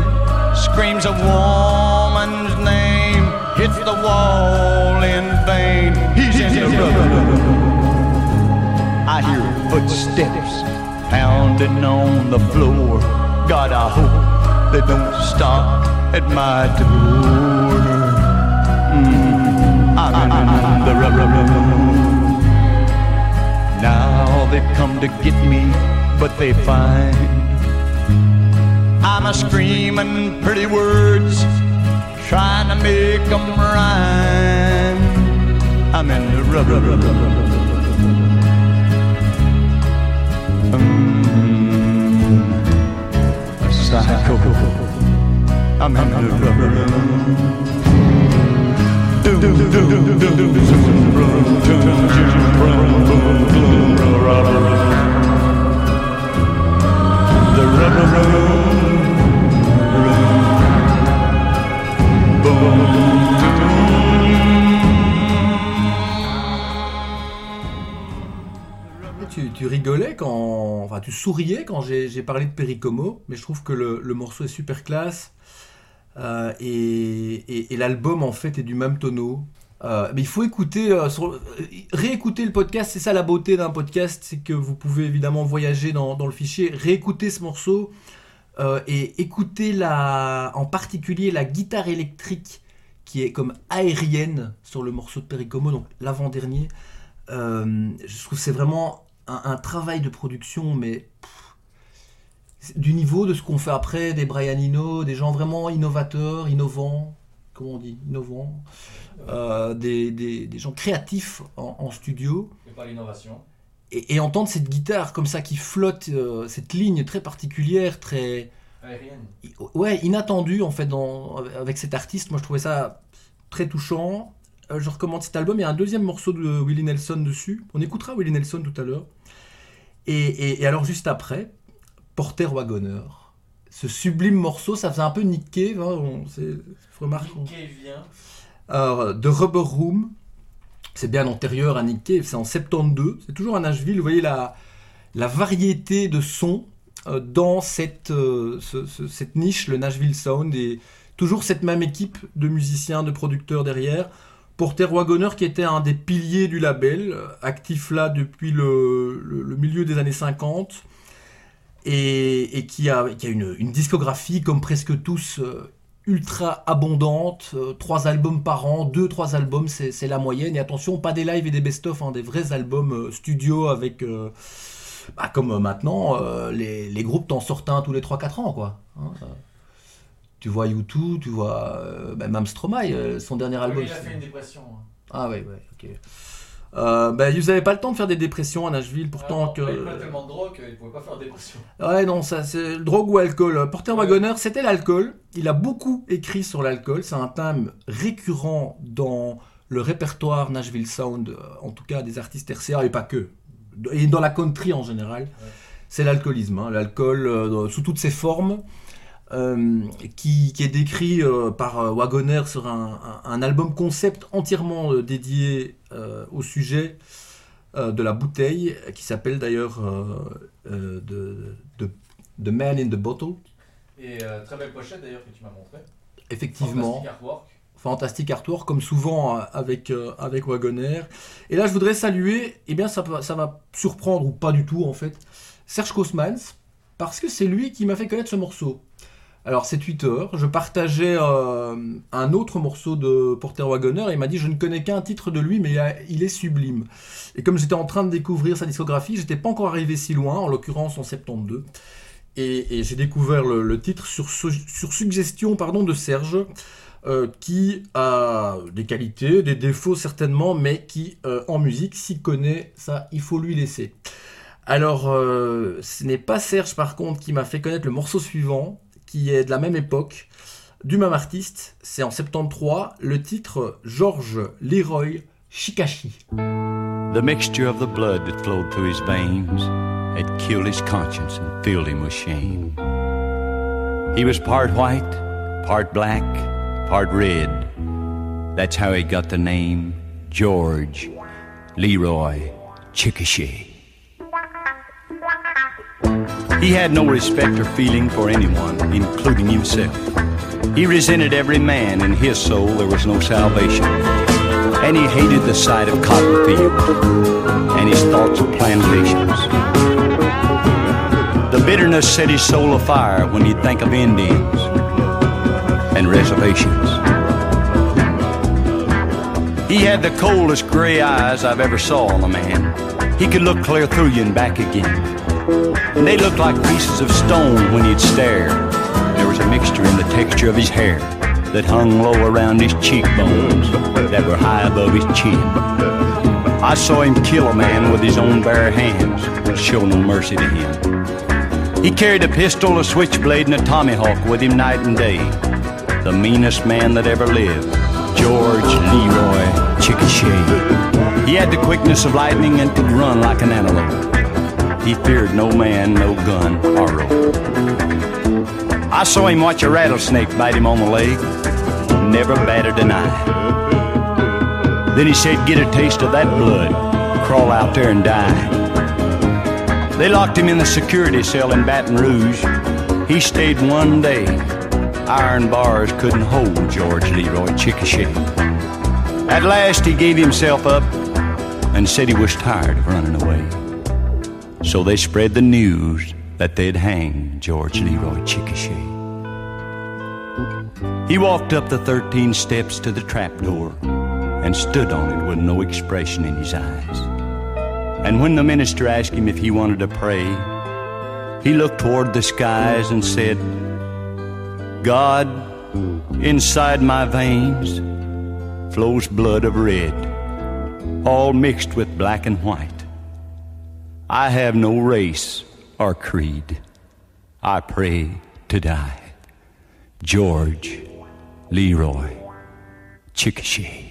screams a woman's name, hits the wall in vain. He's in the rubber I hear footsteps pounding on the floor. God, I hope they don't stop at my door. Mm, I'm in the room. They've come to get me, but they find I'm a screaming pretty words, trying to make them rhyme. I'm in the rubber room. Mm. psycho. I'm in The rubber Tu, rigolais quand. Enfin, tu souriais quand j'ai parlé de Pericomo, mais je trouve que le morceau est super classe. Euh, et l'album, en fait, est du même tonneau. Euh, mais il faut écouter, euh, réécouter le podcast. C'est ça la beauté d'un podcast, c'est que vous pouvez évidemment voyager dans, le fichier, réécouter ce morceau et écouter la, en particulier la guitare électrique qui est comme aérienne sur le morceau de Pericomo, donc l'avant-dernier. Je trouve que c'est vraiment un, travail de production, mais du niveau de ce qu'on fait après, des Brian Eno, des gens vraiment innovateurs, innovants, comment on dit, innovants, euh, des, des- des gens créatifs en, en studio. C'est pas l'innovation. Et, et entendre cette guitare comme ça qui flotte, euh, cette ligne très particulière, très Aérienne. ouais inattendue en fait dans, avec cet artiste, moi je trouvais ça très touchant. Euh, je recommande cet album. Il y a un deuxième morceau de Willie Nelson dessus. On écoutera Willie Nelson tout à l'heure. Et, et- et alors juste après, Porter Wagoner. Ce sublime morceau, ça faisait un peu Nick Cave, hein, on- remarque. Nick vient. alors, The Rubber Room, c'est bien antérieur à Nick Cave, c'est en 72. C'est toujours à Nashville. Vous voyez la, la variété de sons euh, dans cette, euh, ce- ce- cette niche, le Nashville Sound, et toujours cette même équipe de musiciens, de producteurs derrière. Porter Wagoner, qui était un des piliers du label, euh, actif là depuis le, le- le milieu des années 50, et, et qui a, qui a une, une discographie, comme presque tous, euh, ultra abondante, euh, trois albums par an, deux, trois albums, c'est la moyenne. Et attention, pas des lives et des best-of, hein, des vrais albums euh, studio avec, euh, bah, comme euh, maintenant, euh, les, les groupes t'en sortent un tous les 3-4 ans, quoi. Hein, tu vois U2, tu vois bah, même Stromae, son dernier album. il a fait une dépression. hein. Ah ouais, ok. Euh, bah, vous n'avez pas le temps de faire des dépressions à Nashville, pourtant Ah non, que... Il prenait tellement de drogue qu'il pouvait pas faire de dépression. Ouais, non, ça, c'est drogue ou alcool. Porter Wagoner, c'était l'alcool. Il a beaucoup écrit sur l'alcool. C'est un thème récurrent dans le répertoire Nashville Sound, euh, en tout cas des artistes tertiaires et pas que. Et dans la country en général. C'est l'alcoolisme. hein. L'alcool euh, sous toutes ses formes. Euh, qui, qui est décrit euh, par euh, Wagoner sur un, un- un album concept entièrement dédié au sujet de la bouteille, qui s'appelle d'ailleurs The Man in the Bottle. Et très belle pochette d'ailleurs que tu m'as montré. Effectivement, Fantastic artwork. fantastique artwork, comme souvent avec, euh, avec Wagoner. Et là, je voudrais saluer, eh bien, ça, ça va surprendre, ou pas du tout en fait, Serge Kosmans, parce que c'est lui qui m'a fait connaître ce morceau. Alors, c'est Twitter, je partageais euh, un autre morceau de Porter Wagoner, et il m'a dit Je ne connais qu'un titre de lui, mais il, est sublime. Et comme j'étais en train de découvrir sa discographie, j'étais pas encore arrivé si loin, en l'occurrence en 72. Et, et j'ai découvert le, titre sur, su- sur suggestion pardon, de Serge, euh, qui a des qualités, des défauts certainement, mais qui euh, en musique s'y connaît, ça il faut lui laisser. Alors, ce n'est pas Serge par contre qui m'a fait connaître le morceau suivant, qui est de la même époque, du même artiste, c'est en 73, le titre George Leroy Chikashi. The mixture of the blood that flowed through his veins had killed his conscience and filled him with shame. He was part white, part black, part red. That's how he got the name George Leroy Chickasha. He had no respect or feeling for anyone, including himself. He resented every man. In his soul, there was no salvation. And he hated the sight of cotton fields and his thoughts of plantations. The bitterness set his soul afire when he'd think of Indians and reservations. He had the coldest gray eyes I've ever saw on a man. He could look clear through you and back again. And they looked like pieces of stone when he'd stare. There was a mixture in the texture of his hair that hung low around his cheekbones that were high above his chin. I saw him kill a man with his own bare hands and show no mercy to him. He carried a pistol, a switchblade, and a tomahawk with him night and day. The meanest man that ever lived, George Leroy Chickasha. He had the quickness of lightning and could run like an antelope. He feared no man, no gun, or rope. I saw him watch a rattlesnake bite him on the leg, never batted an eye. Then he said, Get a taste of that blood, crawl out there and die. They locked him in the security cell in Baton Rouge. He stayed one day. Iron bars couldn't hold George Leroy Chickasha. At last, he gave himself up and said he was tired of running away. So they spread the news that they'd hang George Leroy Chickasha. He walked up the 13 steps to the trapdoor and stood on it with no expression in his eyes. And when the minister asked him if he wanted to pray, he looked toward the skies and said, God, inside my veins flows blood of red, all mixed with black and white. I have no race or creed. I pray to die. George Leroy Chickasha.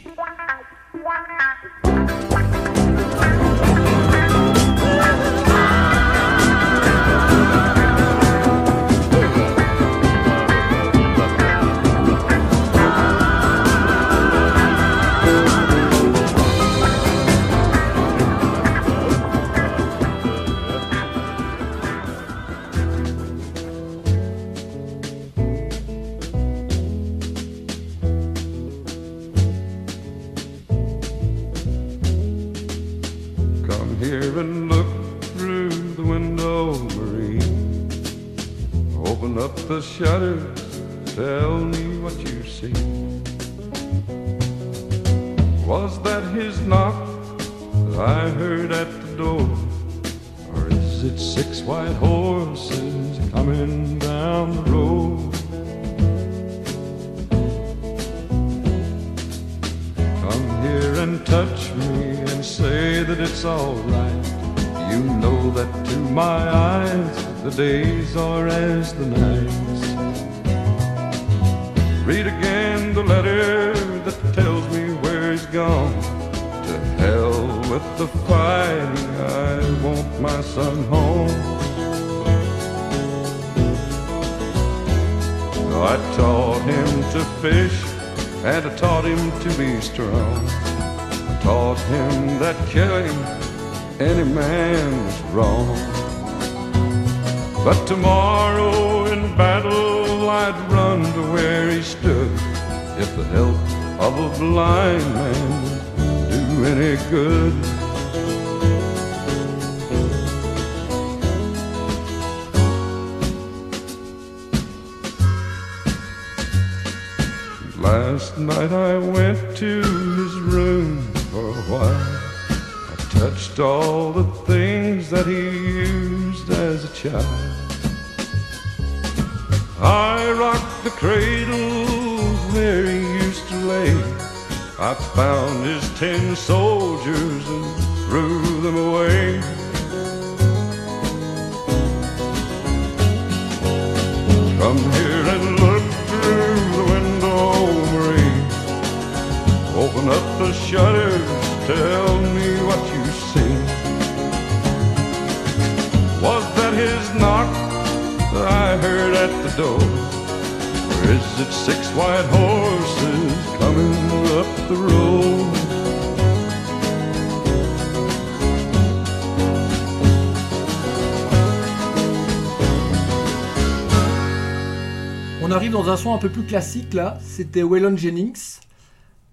Dans un son un peu plus classique là. C'était Waylon Jennings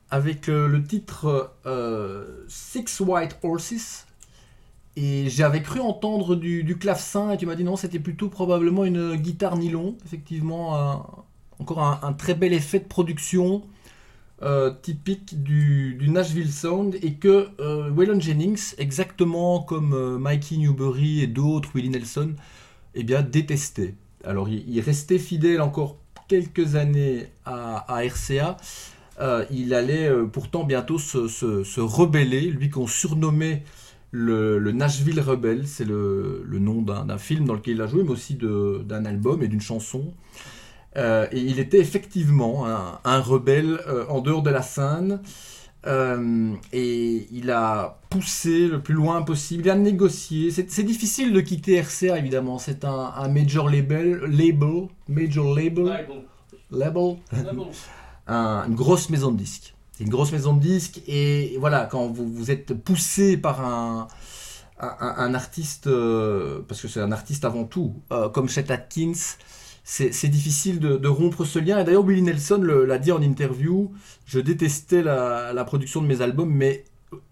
avec euh, le titre euh, Six White Horses. Et j'avais cru entendre du, du clavecin et tu m'as dit non, c'était plutôt probablement une guitare nylon. Effectivement, encore un, très bel effet de production euh, typique du, Nashville Sound et que Waylon Jennings, exactement comme Mikey Newbury et d'autres, Willie Nelson, eh bien détestait. Alors il restait fidèle encore quelques années à, RCA. Euh, il allait euh, pourtant bientôt se, se- rebeller, lui qu'on surnommait le, le Nashville Rebel, c'est le, le nom d'un film dans lequel il a joué, mais aussi d'un album et d'une chanson. Euh, et il était effectivement un, un rebelle en dehors de la scène. Euh, et il a poussé le plus loin possible, il a négocié. C'est difficile de quitter RCA évidemment, c'est un, un major label, label, major label, label, un- une grosse maison de disques. C'est une grosse maison de disques. Et voilà, quand vous, vous êtes poussé par un, un, un artiste, euh, parce que c'est un artiste avant tout, euh, comme Chet Atkins, c'est difficile de, rompre ce lien. Et d'ailleurs, Willie Nelson l'a dit en interview, je détestais la, production de mes albums, mais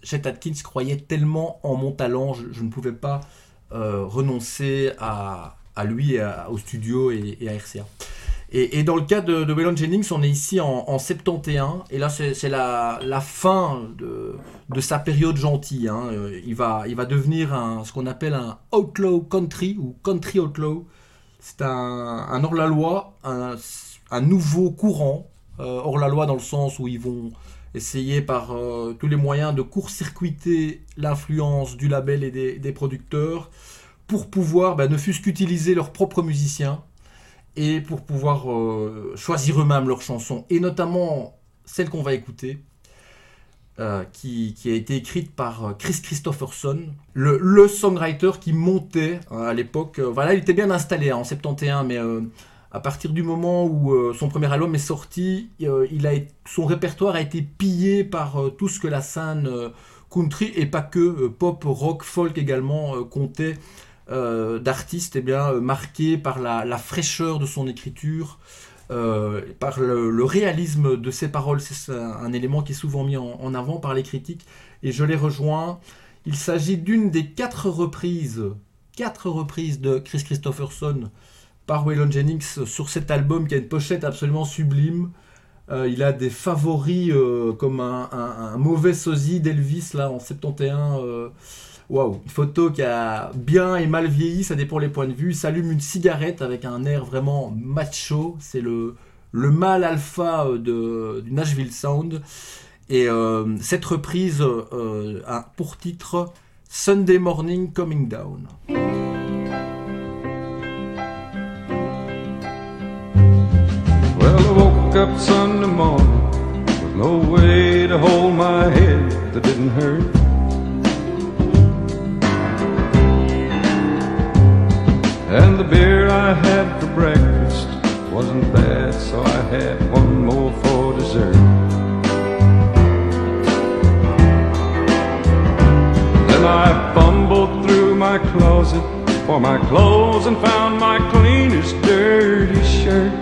Chet Atkins croyait tellement en mon talent, je, ne pouvais pas euh, renoncer à, lui, au studio et, à RCA. Et, dans le cas de, de Waylon Jennings, on est ici en, en 71, et là c'est la, fin de, sa période gentille. hein. Euh, Il, va, devenir ce qu'on appelle un outlaw country, ou country outlaw. C'est un, hors-la-loi, un, nouveau courant, euh, hors-la-loi dans le sens où ils vont essayer par euh, tous les moyens de court-circuiter l'influence du label et des, producteurs pour pouvoir, bah, ne fût-ce qu'utiliser leurs propres musiciens et pour pouvoir euh, choisir eux-mêmes leurs chansons, et notamment celle qu'on va écouter, euh, qui, a été écrite par euh, Chris Christopherson, le, songwriter qui montait hein, à l'époque. euh, voilà, il était bien installé hein, en 71, mais à partir du moment où son premier album est sorti, son répertoire a été pillé par tout ce que la scène country, et pas que, pop, rock, folk également, comptait d'artistes eh marqués par la fraîcheur de son écriture, euh, par le, réalisme de ses paroles. C'est un, élément qui est souvent mis en, avant par les critiques. Et je les rejoins. Il s'agit d'une des quatre reprises, quatre reprises de Chris Christopherson par Waylon Jennings sur cet album qui a une pochette absolument sublime. Euh, il a des favoris euh, comme un mauvais sosie d'Elvis là en 71. Waouh, une photo qui a bien et mal vieilli, ça dépend les points de vue. Il s'allume une cigarette avec un air vraiment macho. C'est le, le mâle alpha euh, de, du Nashville Sound. Et euh, cette reprise euh, a pour titre Sunday Morning Coming Down. Well, I woke up Sunday morning with no way to hold my head that didn't hurt. The beer I had for breakfast wasn't bad, so I had one more for dessert. Then I fumbled through my closet for my clothes and found my cleanest dirty shirt.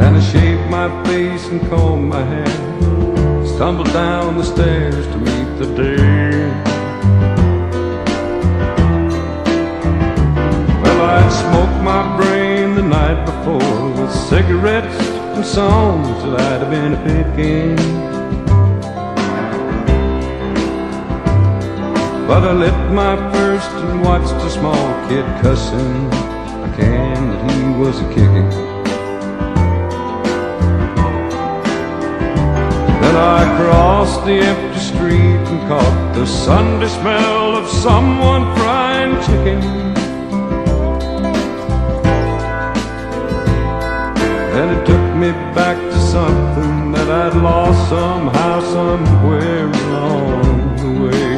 And I shaved my face and combed my hair. Stumbled down the stairs to meet the day. I'd smoked my brain the night before with cigarettes and songs that I'd have been picking. But I lit my first and watched a small kid cussing a can that he was a kicking. Then I crossed the empty street and caught the Sunday smell of someone frying chicken. And it took me back to something that I'd lost somehow, somewhere along the way.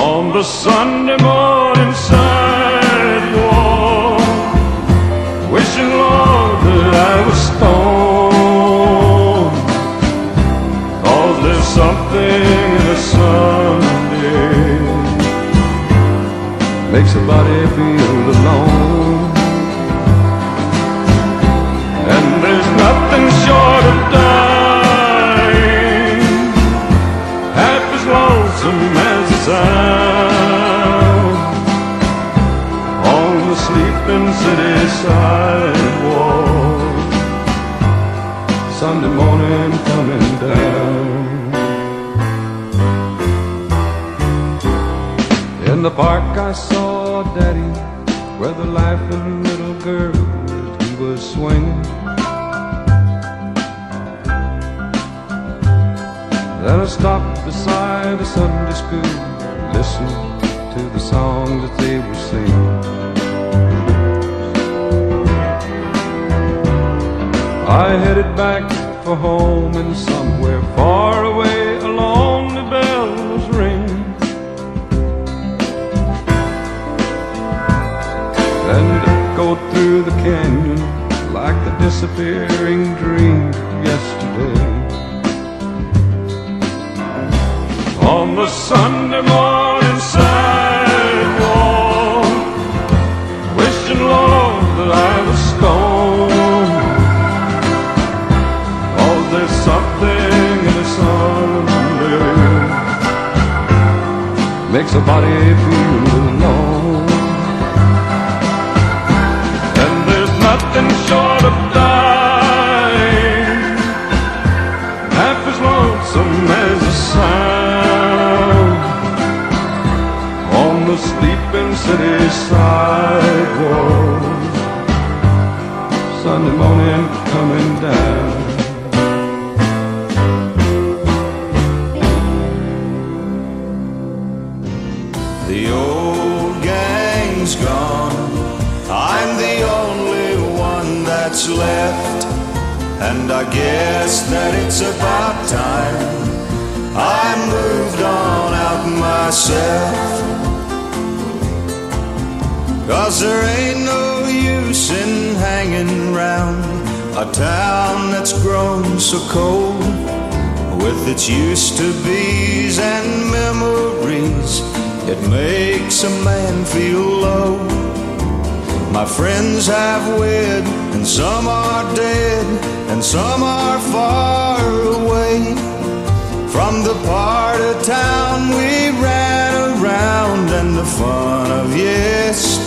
On the Sunday morning sidewalk,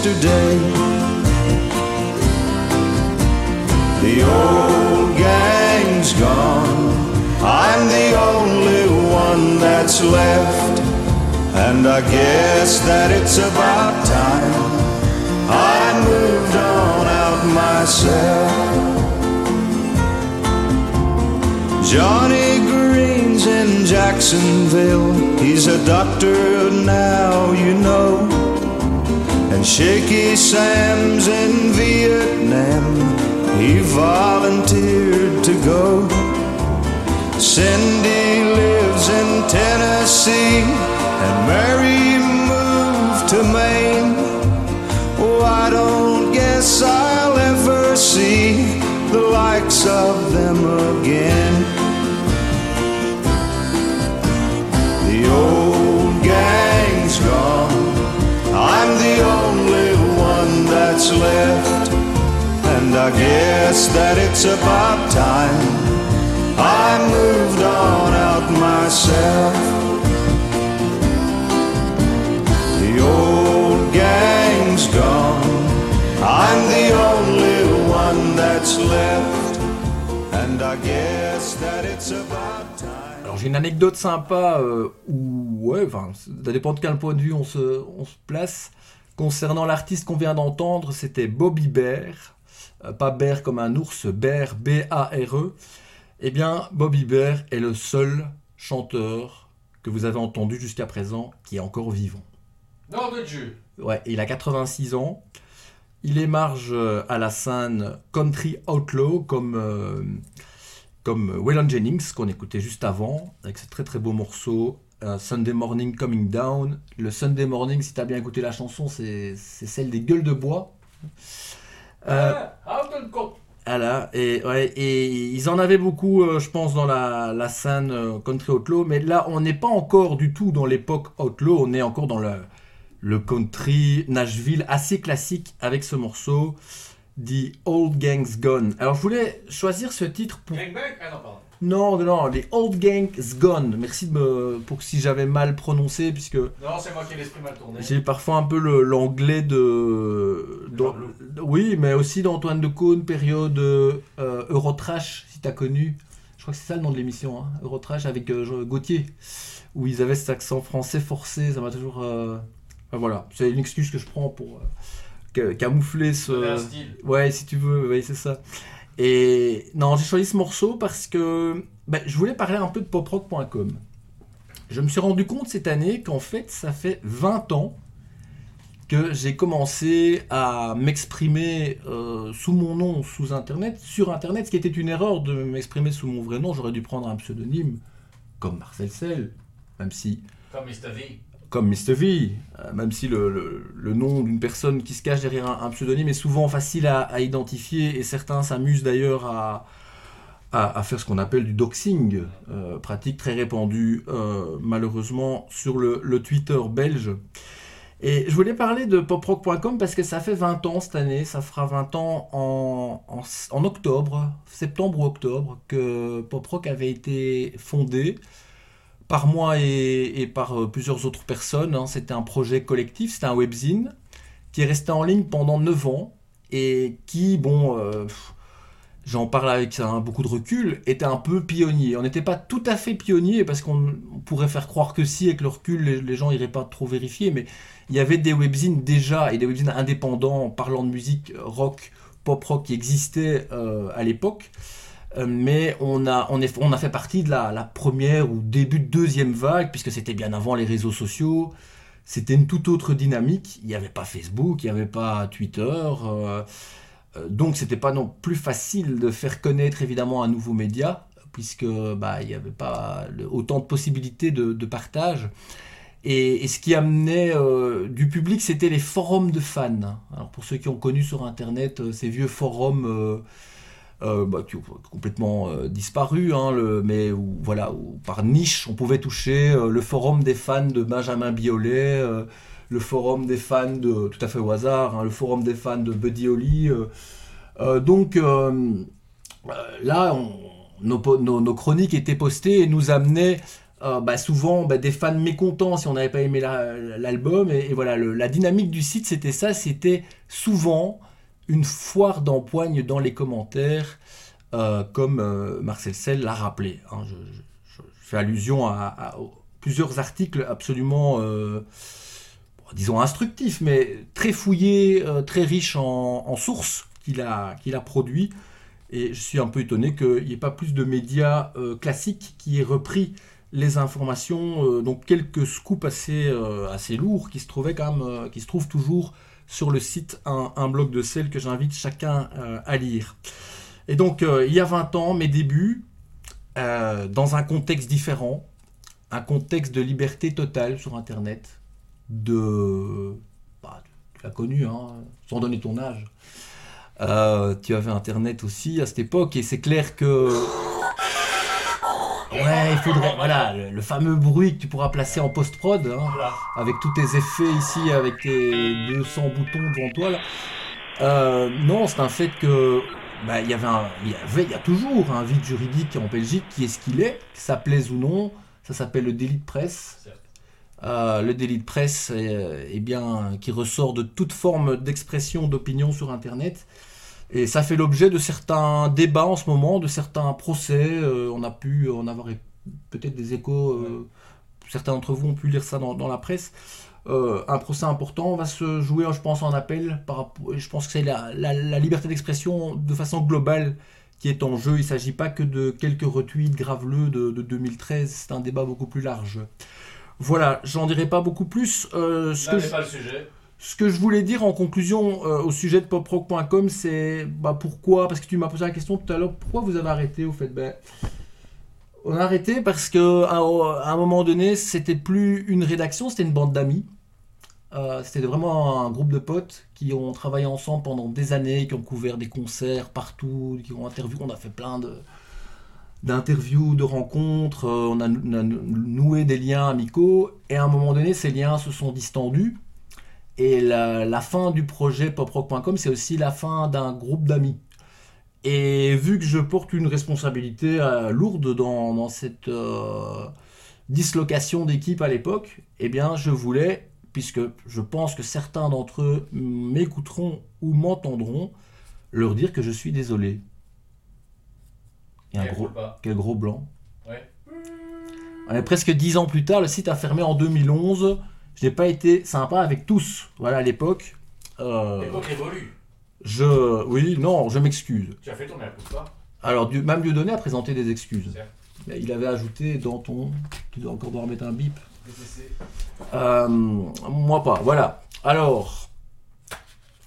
yesterday. The old gang's gone. I'm the only one that's left. And I guess that it's about time I moved on out myself. Johnny Green's in Jacksonville. He's a doctor now, you know. And Shaky Sam's in Vietnam. He volunteered to go. Cindy lives in Tennessee, and Mary moved to Maine. Oh, I don't guess I'll ever see the likes of them again. I guess that it's about time I moved on out myself. The old gang's gone. I'm the only one that's left. And I guess that it's about time. Alors j'ai une anecdote sympa euh, où, ouais, enfin, ça dépend de quel point de vue on se, on se place. Concernant l'artiste qu'on vient d'entendre, c'était Bobby Bear. Euh, pas Bear comme un ours, Bear, B-A-R-E. Eh bien, Bobby Bear est le seul chanteur que vous avez entendu jusqu'à présent qui est encore vivant. Nom de Dieu. Ouais, il a 86 ans. Il émarge euh, à la scène country outlaw comme, euh, comme Waylon Jennings qu'on écoutait juste avant avec ce très très beau morceau euh, Sunday Morning Coming Down. Le Sunday Morning, si tu as bien écouté la chanson, c'est celle des gueules de bois. Euh, Ah, voilà, et, ouais, et ils en avaient beaucoup, euh, je pense, dans la, la scène euh, country outlaw, mais là, on n'est pas encore du tout dans l'époque outlaw, on est encore dans le, le country Nashville assez classique avec ce morceau, The Old Gang's Gone. Alors, je voulais choisir ce titre pour... Ah non, pardon. Non, non, The Old Gang's Gone. Merci de me... pour si j'avais mal prononcé, puisque... Non, c'est moi qui ai l'esprit mal tourné. J'ai parfois un peu l'anglais de. Oui, mais aussi d'Antoine de Caunes, période euh, Eurotrash, si t'as connu. Je crois que c'est ça le nom de l'émission, hein, Eurotrash avec euh, Gauthier, où ils avaient cet accent français forcé. Ça m'a toujours. euh, enfin, voilà, c'est une excuse que je prends pour euh, ca- camoufler ce. Un style. Ouais, si tu veux, oui, c'est ça. Et non, j'ai choisi ce morceau parce que ben, je voulais parler un peu de poprock.com. Je me suis rendu compte cette année qu'en fait, ça fait 20 ans que j'ai commencé à m'exprimer euh, sous mon nom, sous Internet, sur Internet, ce qui était une erreur de m'exprimer sous mon vrai nom. J'aurais dû prendre un pseudonyme comme Marcel Sell, même si Comme Mr. V. comme Mr. V, euh, même si le, le- nom d'une personne qui se cache derrière un, pseudonyme est souvent facile à, identifier, et certains s'amusent d'ailleurs à, à, à faire ce qu'on appelle du doxing, euh, pratique très répandue euh, malheureusement sur le, le Twitter belge. Et je voulais parler de poprock.com parce que ça fait 20 ans cette année, ça fera 20 ans en, en, en octobre, septembre ou octobre, que poprock avait été fondé par moi et, par euh, plusieurs autres personnes. hein. C'était un projet collectif, c'était un webzine qui est resté en ligne pendant 9 ans et qui, bon, euh, j'en parle avec beaucoup de recul, était un peu pionnier. On n'était pas tout à fait pionnier parce qu'on on pourrait faire croire que si, avec le recul, les, les gens n'iraient pas trop vérifier, mais il y avait des webzines déjà et des webzines indépendants parlant de musique rock, pop rock qui existaient euh, à l'époque. Euh, mais on a, on, est, on a fait partie de la, première ou début de deuxième vague, puisque c'était bien avant les réseaux sociaux. C'était une toute autre dynamique. Il n'y avait pas Facebook, il n'y avait pas Twitter. euh, euh, donc c'était pas non plus facile de faire connaître évidemment un nouveau média, puisque bah, il n'y avait pas autant de possibilités de, partage. Et, ce qui amenait euh, du public, c'était les forums de fans. Alors pour ceux qui ont connu sur Internet ces vieux forums euh, euh, bah, qui ont complètement euh, disparu, hein, mais voilà, par niche, on pouvait toucher euh, le forum des fans de Benjamin Biolay, le forum des fans de, tout à fait au hasard, hein, le forum des fans de Buddy Holly. donc là, on- nos, chroniques étaient postées et nous amenaient bah, souvent bah, des fans mécontents si on n'avait pas aimé la- l'album. Et, et voilà, la dynamique du site, c'était ça, c'était souvent une foire d'empoigne dans les commentaires, euh, comme euh, Marcel Sell l'a rappelé. hein. Je, fais allusion à, plusieurs articles absolument, euh, disons, instructifs, mais très fouillés, très riches en, sources, qui qu'il a, qu'il a produit. Et je suis un peu étonné qu'il n'y ait pas plus de médias classiques qui aient repris les informations, donc quelques scoops assez, assez lourds qui se trouvaient quand même, qui se trouvent toujours sur le site un, blog de sel que j'invite chacun euh, à lire. Et donc euh, il y a 20 ans, mes débuts, euh, dans un contexte différent, un contexte de liberté totale sur Internet, de... bah, tu l'as connu, hein, sans donner ton âge. Tu avais Internet aussi à cette époque, et c'est clair que... Ouais, il faudrait... Voilà, le, le fameux bruit que tu pourras placer en post-prod, hein, avec tous tes effets ici, avec tes 200 boutons devant toi, là. Euh, non, c'est un fait que bah, il y avait un, il y avait, il y a toujours un vide juridique en Belgique qui est ce qu'il est, que ça plaise ou non. Ça s'appelle le délit de presse. Euh, le délit de presse, eh bien, qui ressort de toute forme d'expression d'opinion sur Internet. Et ça fait l'objet de certains débats en ce moment, de certains procès. Euh, on a pu en avoir peut-être des échos. euh, Certains d'entre vous ont pu lire ça dans, dans la presse. Euh, un procès important va se jouer, je pense, en appel. Par, je pense que c'est la, la- la liberté d'expression de façon globale qui est en jeu. Il ne s'agit pas que de quelques retweets graveleux de, de 2013. C'est un débat beaucoup plus large. Voilà, j'en dirai pas beaucoup plus. Ce Là que n'est je- pas le sujet. Ce que je voulais dire en conclusion euh, au sujet de poprock.com, c'est bah, pourquoi, parce que tu m'as posé la question tout à l'heure, pourquoi vous avez arrêté au fait? Ben, On a arrêté parce que à, un moment donné, c'était plus une rédaction, c'était une bande d'amis. Euh, c'était vraiment un groupe de potes qui ont travaillé ensemble pendant des années, qui ont couvert des concerts partout, qui ont interviewé, on a fait plein de d'interviews, de rencontres, euh, on, on a noué des liens amicaux, et à un moment donné, ces liens se sont distendus, et la, la fin du projet poprock.com, c'est aussi la fin d'un groupe d'amis. Et vu que je porte une responsabilité euh, lourde dans, dans cette euh, dislocation d'équipe à l'époque, eh bien je voulais, puisque je pense que certains d'entre eux m'écouteront ou m'entendront, leur dire que je suis désolé. Et un Quel gros, culpa. quel gros blanc. Ouais. Presque dix ans plus tard, le site a fermé en 2011. Je n'ai pas été sympa avec tous. Voilà, à l'époque. Euh, L'époque évolue. je, oui, non, je m'excuse. Tu as fait ton mea culpa. Alors, Dieu, même Dieudonné a présenté des excuses. Il avait ajouté dans ton. Tu dois encore devoir mettre un bip. Euh, moi pas, voilà. Alors,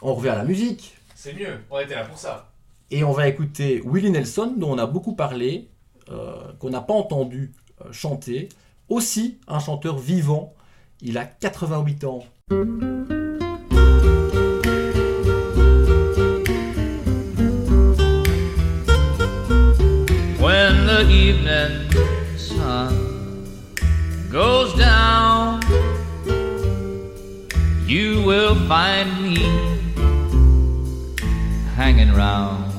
on revient à la musique. C'est mieux. On était là pour ça. Et on va écouter Willie Nelson, dont on a beaucoup parlé, euh, qu'on n'a pas entendu euh, chanter. Aussi un chanteur vivant. Il a 88 ans. When the evening sun goes down, you will find me hanging round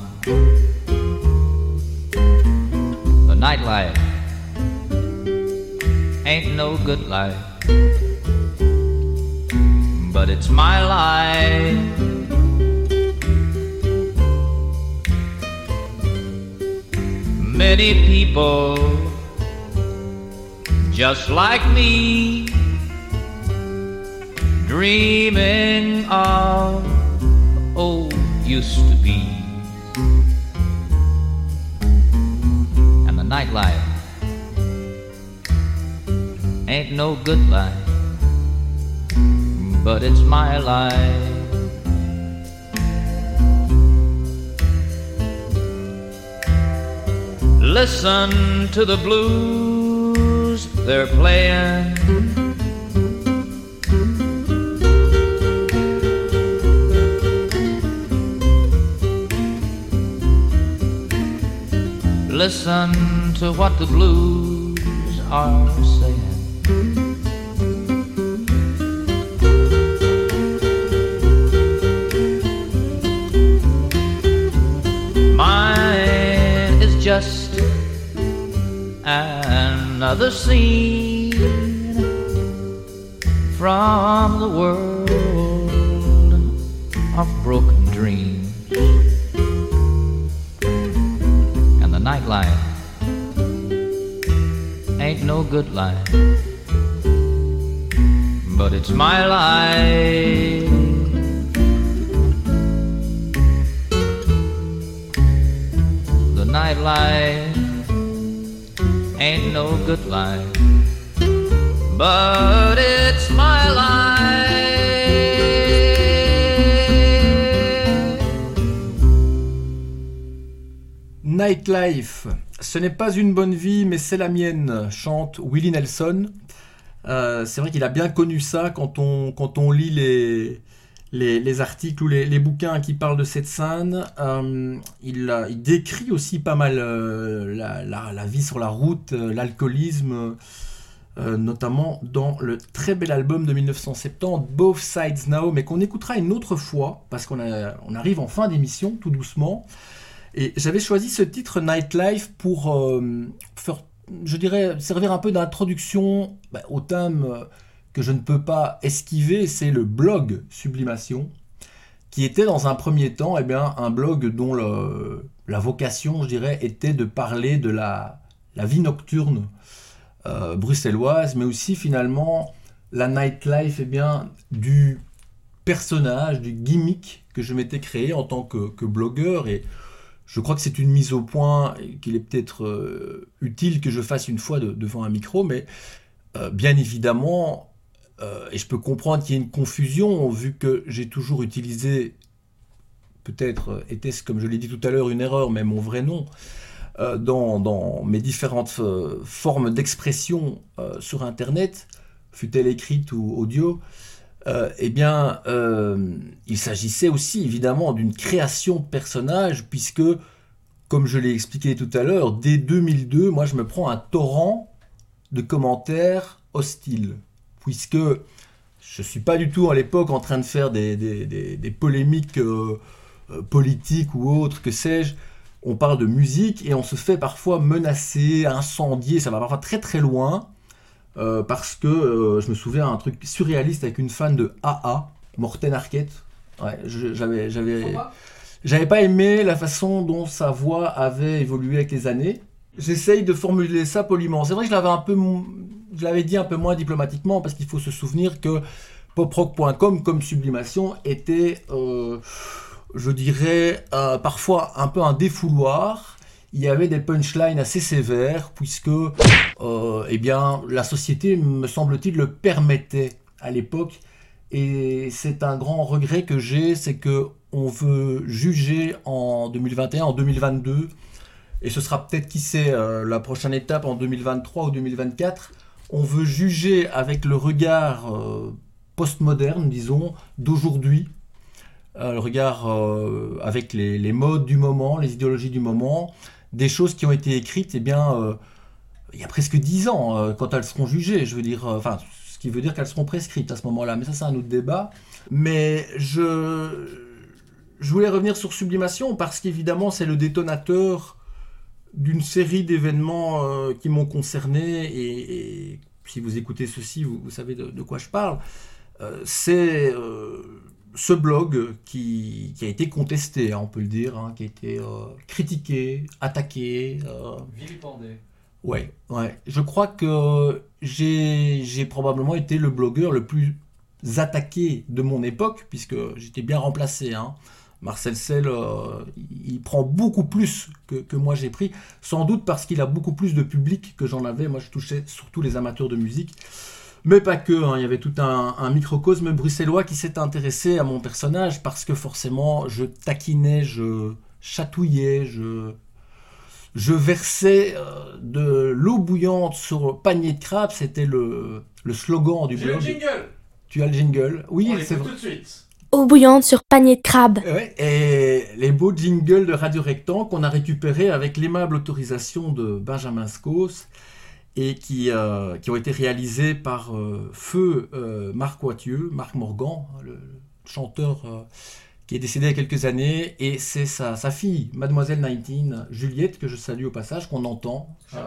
the nightlife. Ain't no good life, but it's my life. Many people just like me dreaming of old used to be and the nightlife ain't no good life but it's my life Listen to the blues they're playing. Listen to what the blues are saying. Another scene from the world of broken dreams. And the nightlife ain't no good life but it's my life. The nightlife ain't no good life, but it's my life. Nightlife, ce n'est pas une bonne vie, mais c'est la mienne, chante Willie Nelson. Euh, c'est vrai qu'il a bien connu ça quand on lit les, les, les articles ou les, bouquins qui parlent de cette scène. Euh, il, a- il décrit aussi pas mal euh, la, vie sur la route, euh, l'alcoolisme, euh, notamment dans le très bel album de 1970, Both Sides Now, mais qu'on écoutera une autre fois, parce qu'on arrive en fin d'émission, tout doucement. Et j'avais choisi ce titre Nightlife pour euh, je dirais, servir un peu d'introduction bah, au thème euh, que je ne peux pas esquiver, c'est le blog Sublimation, qui était dans un premier temps eh bien, un blog dont la vocation, je dirais, était de parler de la, vie nocturne euh, bruxelloise, mais aussi finalement la nightlife eh bien, du personnage, du gimmick que je m'étais créé en tant que, blogueur. Et je crois que c'est une mise au point qu'il est peut-être euh, utile que je fasse une fois de- devant un micro, mais euh, bien évidemment, euh, et je peux comprendre qu'il y ait une confusion, vu que j'ai toujours utilisé, peut-être euh, était-ce, comme je l'ai dit tout à l'heure, une erreur, mais mon vrai nom, euh, dans, mes différentes formes d'expression sur Internet, fut-elle écrite ou audio, eh bien, il s'agissait aussi évidemment d'une création de personnage, puisque, comme je l'ai expliqué tout à l'heure, dès 2002, moi je me prends un torrent de commentaires hostiles, puisque je ne suis pas du tout à l'époque en train de faire des, des- des- des polémiques euh, euh, politiques ou autres, que sais-je. On parle de musique et on se fait parfois menacer, incendier, ça va parfois très très loin. Euh, parce que euh, je me souviens un truc surréaliste avec une fan de AA, Morten Arquette. Ouais, j'avais, j'avais, j'avais pas aimé la façon dont sa voix avait évolué avec les années. J'essaye de formuler ça poliment. C'est vrai que je l'avais un peu, je l'avais dit un peu moins diplomatiquement parce qu'il faut se souvenir que poprock.com comme sublimation était, euh, je dirais, euh, parfois un peu un défouloir. Il y avait des punchlines assez sévères puisque, euh, eh bien, la société, me semble-t-il, le permettait à l'époque. Et c'est un grand regret que j'ai, c'est que on veut juger en 2021, en 2022, et ce sera peut-être qui sait euh, la prochaine étape en 2023 ou 2024. On veut juger avec le regard euh, postmoderne, disons, d'aujourd'hui, euh, le regard euh, avec les, modes du moment, les idéologies du moment, des choses qui ont été écrites, eh bien, il y a presque dix ans, quand elles seront jugées, je veux dire, enfin, ce qui veut dire qu'elles seront prescrites à ce moment-là, mais ça c'est un autre débat. Mais je, je voulais revenir sur Sublimation parce qu'évidemment c'est le détonateur d'une série d'événements euh, qui m'ont concerné et, et si vous écoutez ceci, vous, vous savez de, de quoi je parle. Euh, c'est euh, ce blog qui, qui a été contesté, hein, on peut le dire, hein, qui a été critiqué, attaqué. Vilipendé. Ouais, ouais. Je crois que j'ai j'ai probablement été le blogueur le plus attaqué de mon époque, puisque j'étais bien remplacé. Hein. Marcel Sell, euh, il prend beaucoup plus que, que moi j'ai pris, sans doute parce qu'il a beaucoup plus de public que j'en avais. Moi, je touchais surtout les amateurs de musique. Mais pas que, hein. il y avait tout un, un microcosme bruxellois qui s'est intéressé à mon personnage parce que forcément je taquinais, je chatouillais, je, je versais euh, de l'eau bouillante sur le panier de crabe, c'était le, le slogan du J'ai le blog. jingle Tu as le jingle Oui, c'est vrai. tout de suite. Eau bouillante sur panier de crabe. Ouais, et les beaux jingles de Radio Rectan qu'on a récupérés avec l'aimable autorisation de Benjamin Scos et qui, euh, qui ont été réalisés par euh, Feu euh, Marc Wathieu, Marc Morgan, le chanteur euh, qui est décédé il y a quelques années, et c'est sa, sa fille, Mademoiselle 19, Juliette, que je salue au passage, qu'on entend, euh,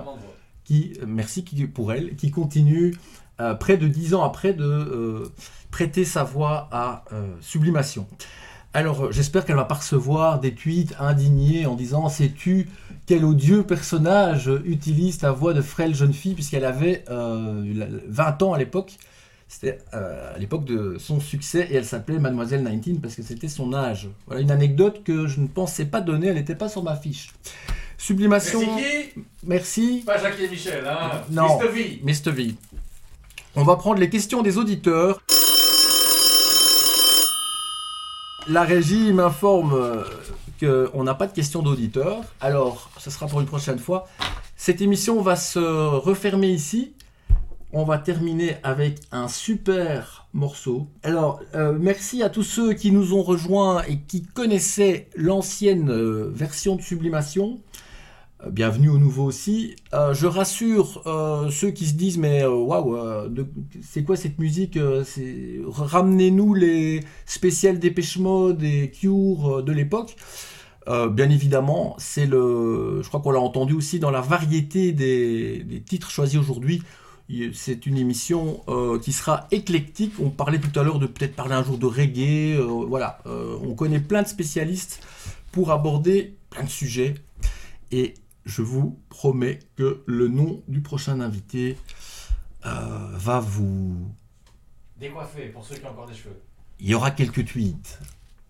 qui, merci qui- pour elle, qui continue euh, près de dix ans après de euh, prêter sa voix à euh, Sublimation. Alors euh, j'espère qu'elle va pas recevoir des tweets indignés en disant sais-tu quel odieux personnage utilise ta voix de frêle jeune fille puisqu'elle avait euh, la- 20 ans à l'époque. C'était euh, à l'époque de son succès et elle s'appelait Mademoiselle 19 parce que c'était son âge. Voilà une anecdote que je ne pensais pas donner, elle n'était pas sur ma fiche. Sublimation. Merci qui? Merci. Pas Jacques et Michel, hein Non. V. On va prendre les questions des auditeurs. La régie m'informe euh, qu'on n'a pas de questions d'auditeurs. Alors, ce sera pour une prochaine fois. Cette émission va se refermer ici. On va terminer avec un super morceau. Alors, euh, merci à tous ceux qui nous ont rejoints et qui connaissaient l'ancienne euh, version de Sublimation. Bienvenue au nouveau aussi. Euh, je rassure euh, ceux qui se disent mais euh, waouh, de- c'est quoi cette musique Ramenez-nous les spéciales Dépêche Mode et Cure de l'époque. Bien évidemment, c'est le. Je crois qu'on l'a entendu aussi dans la variété des, des titres choisis aujourd'hui. C'est une émission qui sera éclectique. On parlait tout à l'heure de peut-être parler un jour de reggae. voilà, on connaît plein de spécialistes pour aborder plein de sujets. Et je vous promets que le nom du prochain invité euh, va vous... Décoiffé pour ceux qui ont encore des cheveux. Il y aura quelques tweets.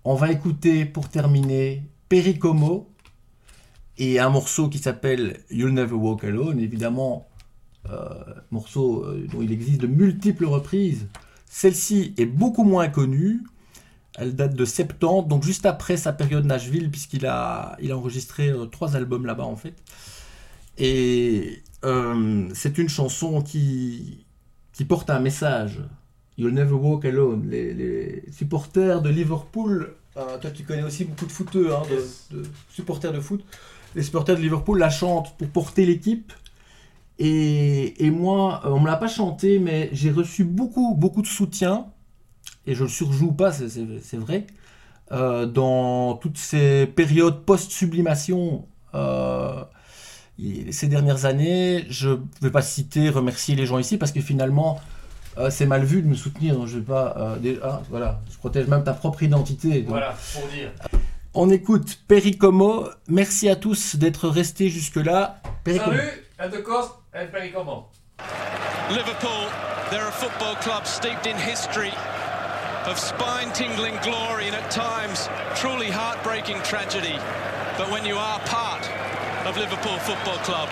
On va écouter pour terminer Pericomo et un morceau qui s'appelle You'll Never Walk Alone. Évidemment, euh, morceau euh, dont il existe de multiples reprises. Celle-ci est beaucoup moins connue. Elle date de 70, donc juste après sa période Nashville, puisqu'il a, il a enregistré euh, trois albums là-bas en fait. Et euh, c'est une chanson qui, qui porte un message. You'll never walk alone. Les, les supporters de Liverpool, euh, toi tu connais aussi beaucoup de footeux, hein, de, de supporters de foot. Les supporters de Liverpool la chantent pour porter l'équipe. Et, et moi, on me l'a pas chanté, mais j'ai reçu beaucoup, beaucoup de soutien. Et je le surjoue pas, c'est- vrai. euh, dans toutes ces périodes post-sublimation euh, et ces dernières années, je ne vais pas citer, remercier les gens ici parce que finalement, euh, c'est mal vu de me soutenir. donc je vais pas. euh, ah, voilà, je protège même ta propre identité. donc. Voilà, pour dire. On écoute Pericomo. Merci à tous d'être restés jusque-là. Salut, and the cost, and Pericomo. Liverpool, they're a football club steeped in history of spine tingling glory and at times truly heartbreaking tragedy. But when you are part of Liverpool Football Club,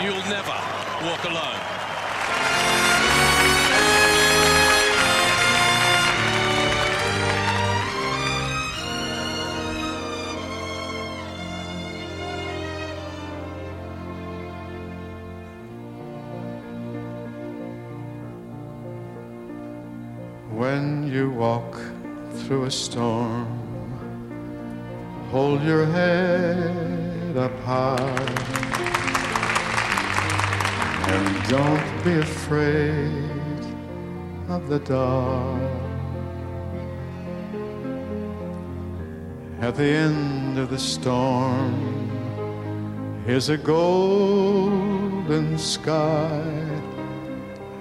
you'll never walk alone. When you walk through a storm, hold your head up high and don't be afraid of the dark. At the end of the storm is a golden sky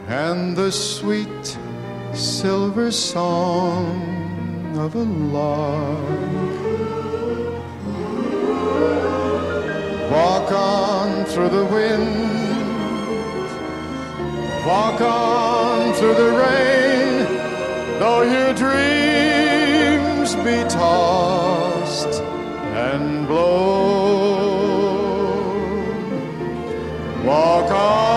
and the sweet silver song of a lark. Walk on through the wind, walk on through the rain, though your dreams be tossed and blown. Walk on,